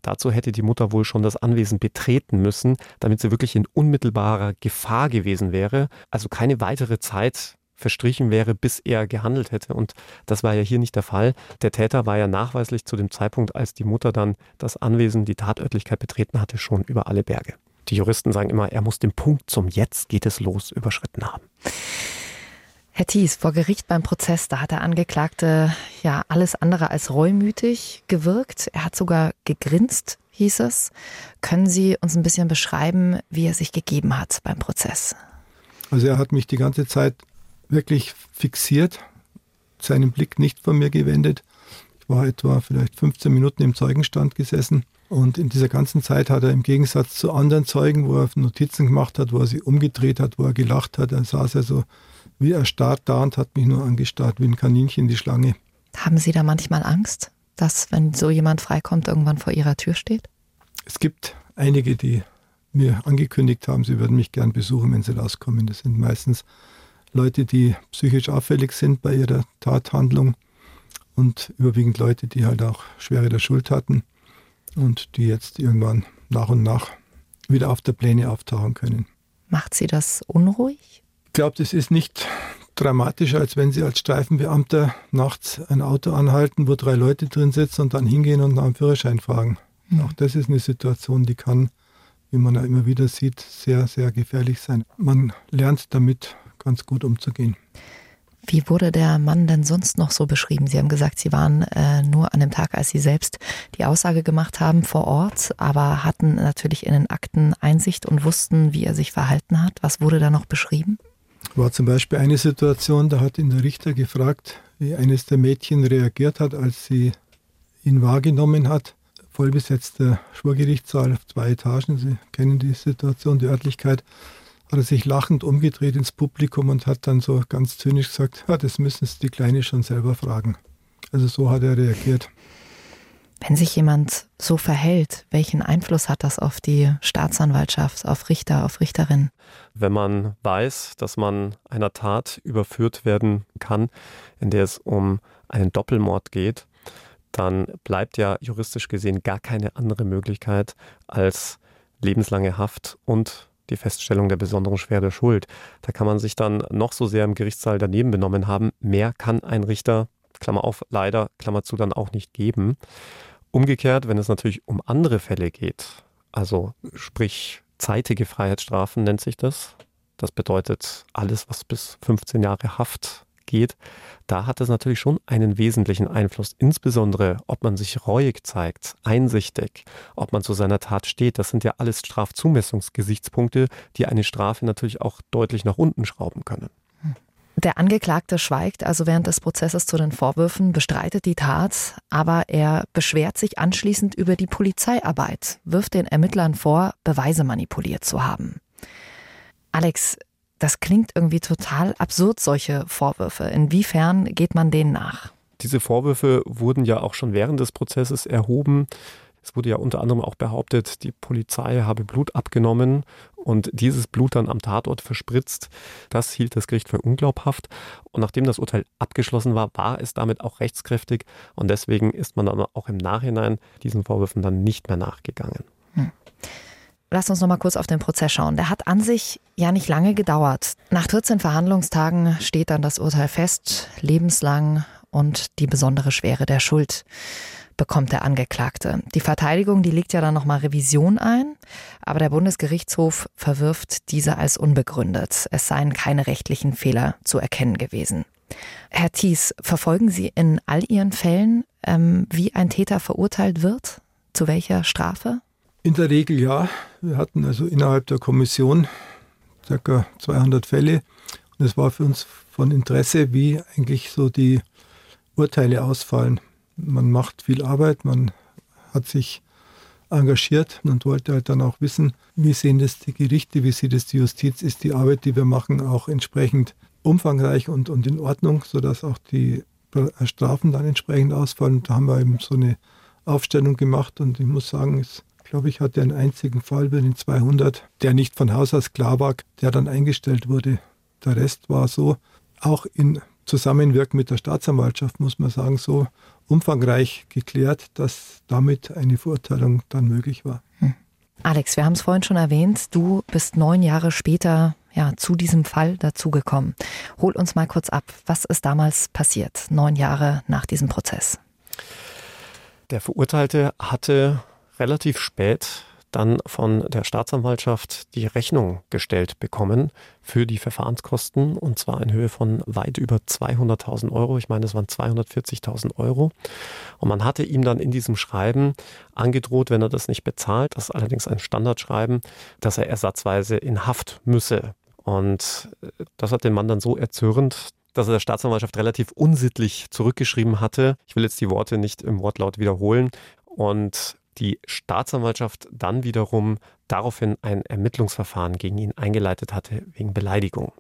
Speaker 5: Dazu hätte die Mutter wohl schon das Anwesen betreten müssen, damit sie wirklich in unmittelbarer Gefahr gewesen wäre. Also keine weitere Zeit verstrichen wäre, bis er gehandelt hätte. Und das war ja hier nicht der Fall. Der Täter war ja nachweislich zu dem Zeitpunkt, als die Mutter dann das Anwesen, die Tatörtlichkeit betreten hatte, schon über alle Berge. Die Juristen sagen immer, er muss den Punkt zum Jetzt geht es los überschritten haben.
Speaker 4: Herr Thies, vor Gericht beim Prozess, da hat der Angeklagte ja alles andere als reumütig gewirkt. Er hat sogar gegrinst, hieß es. Können Sie uns ein bisschen beschreiben, wie er sich gegeben hat beim Prozess?
Speaker 6: Also er hat mich die ganze Zeit wirklich fixiert, seinen Blick nicht von mir gewendet. Ich war etwa vielleicht 15 Minuten im Zeugenstand gesessen und in dieser ganzen Zeit hat er im Gegensatz zu anderen Zeugen, wo er Notizen gemacht hat, wo er sie umgedreht hat, wo er gelacht hat, er saß er so wie erstarrt da und hat mich nur angestarrt wie ein Kaninchen die Schlange.
Speaker 4: Haben Sie da manchmal Angst, dass, wenn so jemand freikommt, irgendwann vor Ihrer Tür steht?
Speaker 6: Es gibt einige, die mir angekündigt haben, sie würden mich gern besuchen, wenn sie rauskommen. Das sind meistens Leute, die psychisch auffällig sind bei ihrer Tathandlung und überwiegend Leute, die halt auch schwere der Schuld hatten und die jetzt irgendwann nach und nach wieder auf der Pläne auftauchen können.
Speaker 4: Macht Sie das unruhig?
Speaker 6: Ich glaube, das ist nicht dramatischer, als wenn Sie als Streifenbeamter nachts ein Auto anhalten, wo drei Leute drin sitzen und dann hingehen und nach dem Führerschein fragen. Mhm. Auch das ist eine Situation, die kann wie man ja immer wieder sieht, sehr, sehr gefährlich sein. Man lernt damit ganz gut umzugehen.
Speaker 4: Wie wurde der Mann denn sonst noch so beschrieben? Sie haben gesagt, Sie waren äh, nur an dem Tag, als Sie selbst die Aussage gemacht haben, vor Ort, aber hatten natürlich in den Akten Einsicht und wussten, wie er sich verhalten hat. Was wurde da noch beschrieben?
Speaker 6: War zum Beispiel eine Situation, da hat ihn der Richter gefragt, wie eines der Mädchen reagiert hat, als sie ihn wahrgenommen hat. Vollbesetzter Schwurgerichtssaal auf zwei Etagen. Sie kennen die Situation, die Örtlichkeit hat er sich lachend umgedreht ins Publikum und hat dann so ganz zynisch gesagt, ja, das müssen Sie die Kleine schon selber fragen. Also so hat er reagiert.
Speaker 4: Wenn sich jemand so verhält, welchen Einfluss hat das auf die Staatsanwaltschaft, auf Richter, auf Richterinnen?
Speaker 5: Wenn man weiß, dass man einer Tat überführt werden kann, in der es um einen Doppelmord geht, dann bleibt ja juristisch gesehen gar keine andere Möglichkeit als lebenslange Haft und die Feststellung der besonderen Schwere der Schuld. Da kann man sich dann noch so sehr im Gerichtssaal daneben benommen haben. Mehr kann ein Richter, Klammer auf, leider, Klammer zu, dann auch nicht geben. Umgekehrt, wenn es natürlich um andere Fälle geht, also sprich zeitige Freiheitsstrafen nennt sich das. Das bedeutet alles, was bis 15 Jahre Haft geht, da hat es natürlich schon einen wesentlichen Einfluss. Insbesondere, ob man sich reuig zeigt, einsichtig, ob man zu seiner Tat steht. Das sind ja alles Strafzumessungsgesichtspunkte, die eine Strafe natürlich auch deutlich nach unten schrauben können.
Speaker 4: Der Angeklagte schweigt also während des Prozesses zu den Vorwürfen, bestreitet die Tat, aber er beschwert sich anschließend über die Polizeiarbeit, wirft den Ermittlern vor, Beweise manipuliert zu haben. Alex, das klingt irgendwie total absurd, solche Vorwürfe. Inwiefern geht man denen nach?
Speaker 5: Diese Vorwürfe wurden ja auch schon während des Prozesses erhoben. Es wurde ja unter anderem auch behauptet, die Polizei habe Blut abgenommen und dieses Blut dann am Tatort verspritzt. Das hielt das Gericht für unglaubhaft. Und nachdem das Urteil abgeschlossen war, war es damit auch rechtskräftig. Und deswegen ist man dann auch im Nachhinein diesen Vorwürfen dann nicht mehr nachgegangen.
Speaker 4: Lass uns noch mal kurz auf den Prozess schauen. Der hat an sich ja nicht lange gedauert. Nach 14 Verhandlungstagen steht dann das Urteil fest, lebenslang und die besondere Schwere der Schuld bekommt der Angeklagte. Die Verteidigung, die legt ja dann nochmal Revision ein, aber der Bundesgerichtshof verwirft diese als unbegründet. Es seien keine rechtlichen Fehler zu erkennen gewesen. Herr Thies, verfolgen Sie in all Ihren Fällen, ähm, wie ein Täter verurteilt wird? Zu welcher Strafe?
Speaker 6: In der Regel ja. Wir hatten also innerhalb der Kommission ca. 200 Fälle. Und es war für uns von Interesse, wie eigentlich so die Urteile ausfallen man macht viel Arbeit, man hat sich engagiert und wollte halt dann auch wissen, wie sehen das die Gerichte, wie sieht es die Justiz, ist die Arbeit, die wir machen, auch entsprechend umfangreich und, und in Ordnung, sodass auch die Strafen dann entsprechend ausfallen. Da haben wir eben so eine Aufstellung gemacht und ich muss sagen, es glaube ich, hatte einen einzigen Fall bei den 200, der nicht von Haus aus klar war, der dann eingestellt wurde. Der Rest war so, auch in Zusammenwirken mit der Staatsanwaltschaft, muss man sagen, so umfangreich geklärt, dass damit eine Verurteilung dann möglich war. Hm.
Speaker 4: Alex, wir haben es vorhin schon erwähnt, du bist neun Jahre später ja, zu diesem Fall dazugekommen. Hol uns mal kurz ab, was ist damals passiert, neun Jahre nach diesem Prozess?
Speaker 5: Der Verurteilte hatte relativ spät dann von der Staatsanwaltschaft die Rechnung gestellt bekommen für die Verfahrenskosten und zwar in Höhe von weit über 200.000 Euro. Ich meine, es waren 240.000 Euro. Und man hatte ihm dann in diesem Schreiben angedroht, wenn er das nicht bezahlt, das ist allerdings ein Standardschreiben, dass er ersatzweise in Haft müsse. Und äh, das hat den Mann dann so erzürnt, dass er der Staatsanwaltschaft relativ unsittlich zurückgeschrieben hatte. Ich will jetzt die Worte nicht im Wortlaut wiederholen. Und die Staatsanwaltschaft dann wiederum daraufhin ein Ermittlungsverfahren gegen ihn eingeleitet hatte wegen Beleidigung.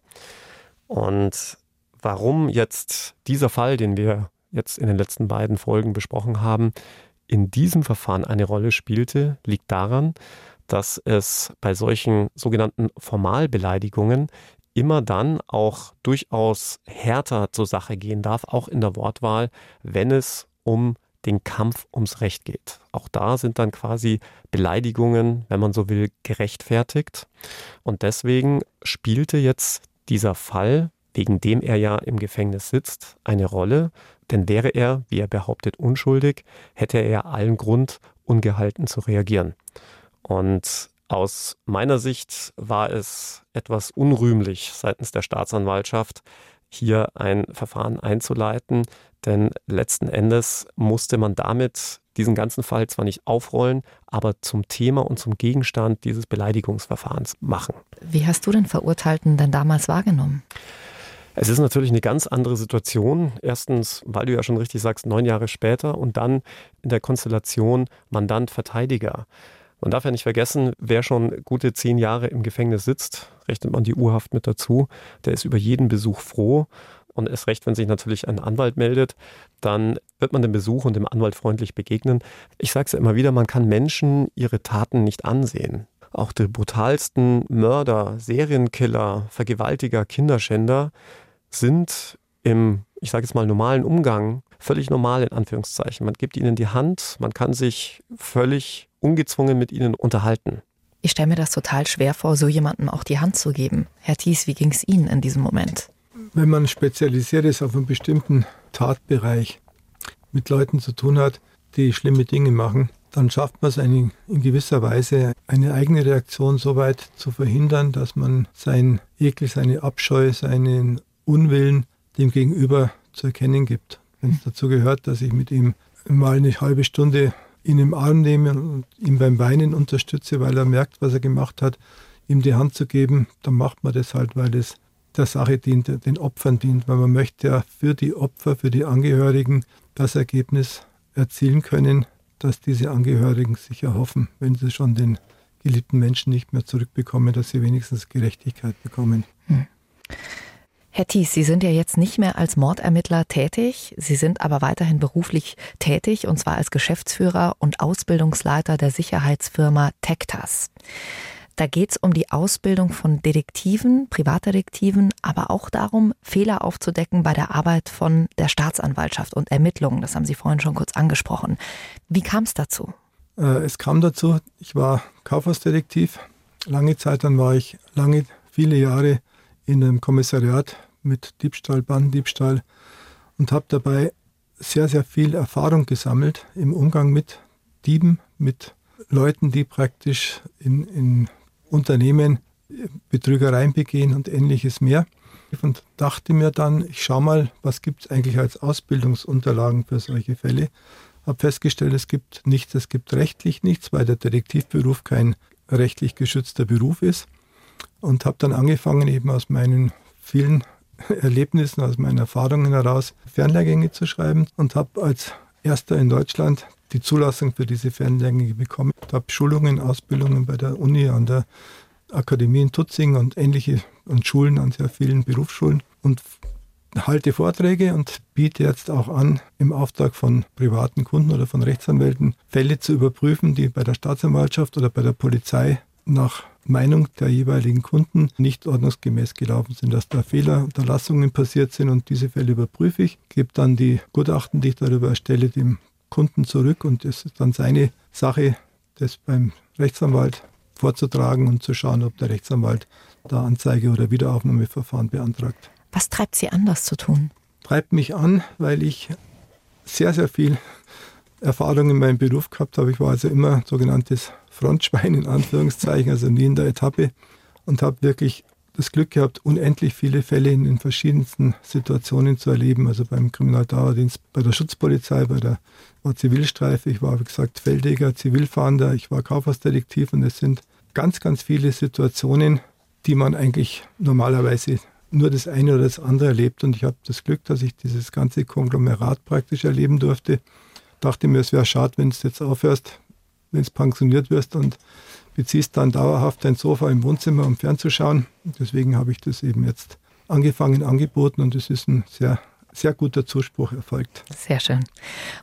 Speaker 5: Und warum jetzt dieser Fall, den wir jetzt in den letzten beiden Folgen besprochen haben, in diesem Verfahren eine Rolle spielte, liegt daran, dass es bei solchen sogenannten Formalbeleidigungen immer dann auch durchaus härter zur Sache gehen darf, auch in der Wortwahl, wenn es um den Kampf ums Recht geht. Auch da sind dann quasi Beleidigungen, wenn man so will, gerechtfertigt. Und deswegen spielte jetzt dieser Fall, wegen dem er ja im Gefängnis sitzt, eine Rolle. Denn wäre er, wie er behauptet, unschuldig, hätte er allen Grund, ungehalten zu reagieren. Und Aus meiner Sicht war es etwas unrühmlich seitens der Staatsanwaltschaft, hier ein Verfahren einzuleiten, denn letzten Endes musste man damit diesen ganzen Fall zwar nicht aufrollen, aber zum Thema und zum Gegenstand dieses Beleidigungsverfahrens machen.
Speaker 4: Wie hast du den Verurteilten denn damals wahrgenommen?
Speaker 5: Es ist natürlich eine ganz andere Situation. Erstens, weil du ja schon richtig sagst, neun Jahre später und dann in der Konstellation Mandant-Verteidiger. Man darf ja nicht vergessen, wer schon gute zehn Jahre im Gefängnis sitzt, rechnet man die Urhaft mit dazu, der ist über jeden Besuch froh. Und erst recht, wenn sich natürlich ein Anwalt meldet, dann wird man dem Besuch und dem Anwalt freundlich begegnen. Ich sage es ja immer wieder, man kann Menschen ihre Taten nicht ansehen. Auch die brutalsten Mörder, Serienkiller, Vergewaltiger, Kinderschänder sind im, ich sage jetzt mal, normalen Umgang völlig normal in Anführungszeichen. Man gibt ihnen die Hand, man kann sich völlig ungezwungen mit ihnen unterhalten.
Speaker 4: Ich stelle mir das total schwer vor, so jemandem auch die Hand zu geben. Herr Thies, wie ging es Ihnen in diesem Moment?
Speaker 6: Wenn man spezialisiert ist auf einen bestimmten Tatbereich, mit Leuten zu tun hat, die schlimme Dinge machen, dann schafft man es eine, in gewisser Weise, eine eigene Reaktion so weit zu verhindern, dass man seinen Ekel, seine Abscheu, seinen Unwillen dem Gegenüber zu erkennen gibt. Wenn es dazu gehört, dass ich mit ihm mal eine halbe Stunde ihn im Arm nehme und ihm beim Weinen unterstütze, weil er merkt, was er gemacht hat, ihm die Hand zu geben, dann macht man das halt, weil es der Sache dient, den Opfern dient, weil man möchte ja für die Opfer, für die Angehörigen das Ergebnis erzielen können, dass diese Angehörigen sich erhoffen, wenn sie schon den geliebten Menschen nicht mehr zurückbekommen, dass sie wenigstens Gerechtigkeit bekommen. Hm.
Speaker 4: Herr Thies, Sie sind ja jetzt nicht mehr als Mordermittler tätig, Sie sind aber weiterhin beruflich tätig, und zwar als Geschäftsführer und Ausbildungsleiter der Sicherheitsfirma Tektas. Da geht es um die Ausbildung von Detektiven, Privatdetektiven, aber auch darum, Fehler aufzudecken bei der Arbeit von der Staatsanwaltschaft und Ermittlungen. Das haben Sie vorhin schon kurz angesprochen. Wie kam es dazu?
Speaker 6: Äh, es kam dazu, ich war Kaufhausdetektiv. Lange Zeit, dann war ich lange, viele Jahre in einem Kommissariat mit Diebstahl, Bandendiebstahl und habe dabei sehr, sehr viel Erfahrung gesammelt im Umgang mit Dieben, mit Leuten, die praktisch in, in Unternehmen Betrügereien begehen und ähnliches mehr. Und dachte mir dann, ich schaue mal, was gibt es eigentlich als Ausbildungsunterlagen für solche Fälle. Habe festgestellt, es gibt nichts, es gibt rechtlich nichts, weil der Detektivberuf kein rechtlich geschützter Beruf ist und habe dann angefangen, eben aus meinen vielen (laughs) Erlebnissen, aus meinen Erfahrungen heraus Fernlehrgänge zu schreiben und habe als erster in Deutschland die Zulassung für diese Fernlehrgänge bekommen. Ich habe Schulungen, Ausbildungen bei der Uni, an der Akademie in Tutzing und ähnliche und Schulen an sehr vielen Berufsschulen und halte Vorträge und biete jetzt auch an, im Auftrag von privaten Kunden oder von Rechtsanwälten Fälle zu überprüfen, die bei der Staatsanwaltschaft oder bei der Polizei nach Meinung der jeweiligen Kunden nicht ordnungsgemäß gelaufen sind, dass da Fehler, Unterlassungen passiert sind und diese Fälle überprüfe ich, gebe dann die Gutachten, die ich darüber erstelle, dem Kunden zurück und es ist dann seine Sache, das beim Rechtsanwalt vorzutragen und zu schauen, ob der Rechtsanwalt da Anzeige oder Wiederaufnahmeverfahren beantragt.
Speaker 4: Was treibt Sie an, das zu tun?
Speaker 6: Treibt mich an, weil ich sehr, sehr viel Erfahrung in meinem Beruf gehabt habe. Ich war also immer sogenanntes Frontschwein in Anführungszeichen, also nie in der Etappe und habe wirklich das Glück gehabt, unendlich viele Fälle in den verschiedensten Situationen zu erleben. Also beim Kriminaldauerdienst, bei der Schutzpolizei, bei der war Zivilstreife, ich war, wie gesagt, Feldjäger, Zivilfahnder, ich war Kaufhausdetektiv und es sind ganz, ganz viele Situationen, die man eigentlich normalerweise nur das eine oder das andere erlebt. Und ich habe das Glück, dass ich dieses ganze Konglomerat praktisch erleben durfte. Dachte mir, es wäre schade, wenn du jetzt aufhörst, wenn du pensioniert wirst und beziehst dann dauerhaft dein Sofa im Wohnzimmer, um fernzuschauen. Deswegen habe ich das eben jetzt angefangen, angeboten und es ist ein sehr sehr guter Zuspruch erfolgt.
Speaker 4: Sehr schön.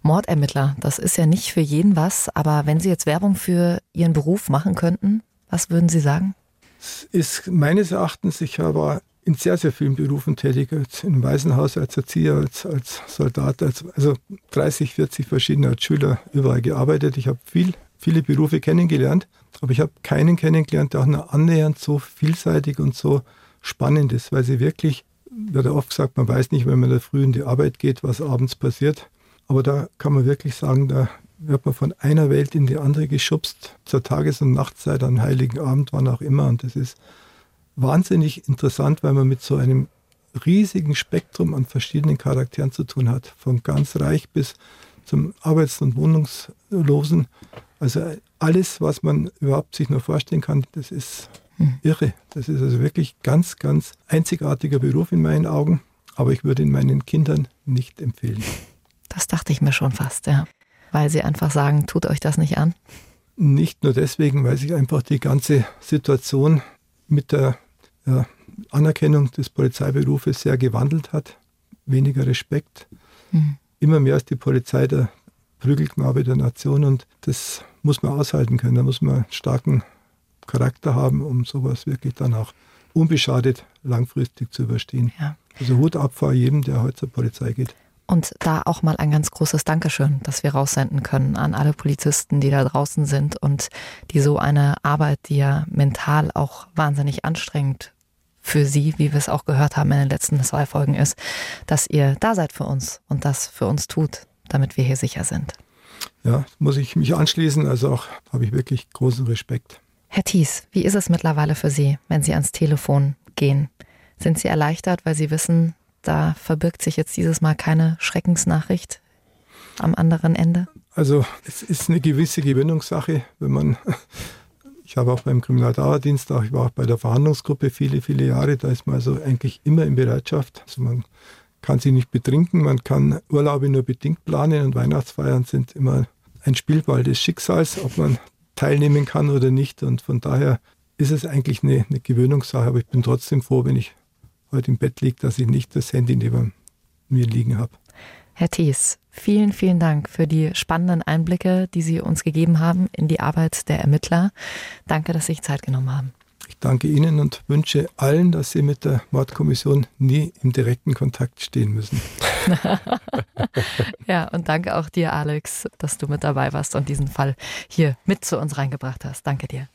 Speaker 4: Mordermittler, das ist ja nicht für jeden was, aber wenn Sie jetzt Werbung für Ihren Beruf machen könnten, was würden Sie sagen?
Speaker 6: Es ist meines Erachtens, ich war in sehr, sehr vielen Berufen tätig, als im Waisenhaus, als Erzieher, als, als Soldat, als, also 30, 40 verschiedene als Schüler überall gearbeitet. Ich habe viel viele Berufe kennengelernt, aber ich habe keinen kennengelernt, der auch nur annähernd so vielseitig und so spannend ist, weil sie wirklich, wird oft gesagt, man weiß nicht, wenn man da früh in die Arbeit geht, was abends passiert. Aber da kann man wirklich sagen, da wird man von einer Welt in die andere geschubst, zur Tages- und Nachtzeit, an Heiligen Abend, wann auch immer. Und das ist wahnsinnig interessant, weil man mit so einem riesigen Spektrum an verschiedenen Charakteren zu tun hat. Von ganz reich bis zum Arbeits- und Wohnungslosen. Also alles, was man überhaupt sich nur vorstellen kann, das ist hm. irre. Das ist also wirklich ganz, ganz einzigartiger Beruf in meinen Augen. Aber ich würde ihn meinen Kindern nicht empfehlen.
Speaker 4: Das dachte ich mir schon fast, ja. Weil sie einfach sagen, tut euch das nicht an?
Speaker 6: Nicht nur deswegen, weil sich einfach die ganze Situation mit der ja, Anerkennung des Polizeiberufes sehr gewandelt hat. Weniger Respekt. Mhm. Immer mehr als die Polizei der Prügelknabe der Nation und das muss man aushalten können. Da muss man einen starken Charakter haben, um sowas wirklich dann auch unbeschadet langfristig zu überstehen. Ja. Also Hut ab vor jedem, der heute zur Polizei geht.
Speaker 4: Und da auch mal ein ganz großes Dankeschön, dass wir raussenden können an alle Polizisten, die da draußen sind und die so eine Arbeit, die ja mental auch wahnsinnig anstrengend für Sie, wie wir es auch gehört haben in den letzten zwei Folgen, ist, dass ihr da seid für uns und das für uns tut, damit wir hier sicher sind.
Speaker 6: Ja, muss ich mich anschließen. Also auch habe ich wirklich großen Respekt.
Speaker 4: Herr Thies, wie ist es mittlerweile für Sie, wenn Sie ans Telefon gehen? Sind Sie erleichtert, weil Sie wissen, da verbirgt sich jetzt dieses Mal keine Schreckensnachricht am anderen Ende?
Speaker 6: Also es ist eine gewisse Gewinnungssache, wenn man, (laughs) ich habe auch beim Kriminaldauerdienst, auch, ich war auch bei der Verhandlungsgruppe viele, viele Jahre, da ist man also eigentlich immer in Bereitschaft. Also man kann sich nicht betrinken, man kann Urlaube nur bedingt planen und Weihnachtsfeiern sind immer ein Spielball des Schicksals, ob man teilnehmen kann oder nicht. Und von daher ist es eigentlich eine, eine Gewöhnungssache, aber ich bin trotzdem froh, wenn ich heute im Bett liegt, dass ich nicht das Handy neben mir liegen habe.
Speaker 4: Herr Thies, vielen, vielen Dank für die spannenden Einblicke, die Sie uns gegeben haben in die Arbeit der Ermittler. Danke, dass Sie sich Zeit genommen haben.
Speaker 6: Ich danke Ihnen und wünsche allen, dass Sie mit der Mordkommission nie im direkten Kontakt stehen müssen. (laughs)
Speaker 4: ja, und danke auch dir, Alex, dass du mit dabei warst und diesen Fall hier mit zu uns reingebracht hast. Danke dir.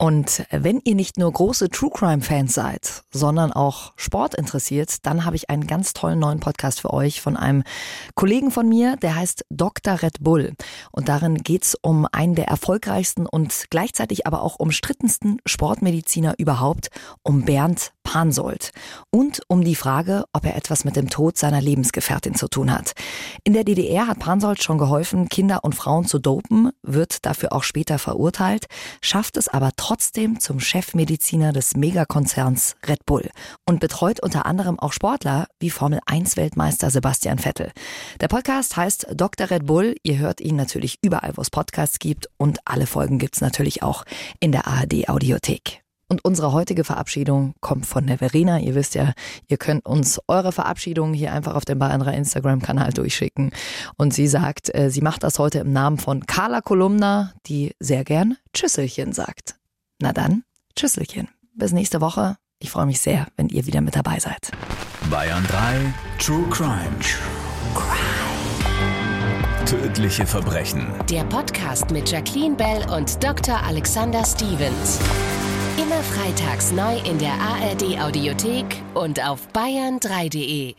Speaker 4: Und wenn ihr nicht nur große True Crime Fans seid, sondern auch Sport interessiert, dann habe ich einen ganz tollen neuen Podcast für euch von einem Kollegen von mir, der heißt Dr. Red Bull. Und darin geht es um einen der erfolgreichsten und gleichzeitig aber auch umstrittensten Sportmediziner überhaupt, um Bernd Pansold und um die Frage, ob er etwas mit dem Tod seiner Lebensgefährtin zu tun hat. In der DDR hat Pansold schon geholfen, Kinder und Frauen zu dopen, wird dafür auch später verurteilt, schafft es aber trotzdem zum Chefmediziner des Megakonzerns Red Bull und betreut unter anderem auch Sportler wie Formel 1 Weltmeister Sebastian Vettel. Der Podcast heißt Dr. Red Bull. Ihr hört ihn natürlich überall, wo es Podcasts gibt und alle Folgen gibt es natürlich auch in der ARD Audiothek. Und unsere heutige Verabschiedung kommt von der Verena. Ihr wisst ja, ihr könnt uns eure Verabschiedung hier einfach auf dem Bayern Instagram-Kanal durchschicken. Und sie sagt, äh, sie macht das heute im Namen von Carla Kolumna, die sehr gern Tschüsselchen sagt. Na dann, Tschüsselchen. Bis nächste Woche. Ich freue mich sehr, wenn ihr wieder mit dabei seid.
Speaker 2: Bayern 3 True Crime. True Crime. Tödliche Verbrechen.
Speaker 1: Der Podcast mit Jacqueline Bell und Dr. Alexander Stevens. Immer freitags neu in der ARD Audiothek und auf bayern3.de.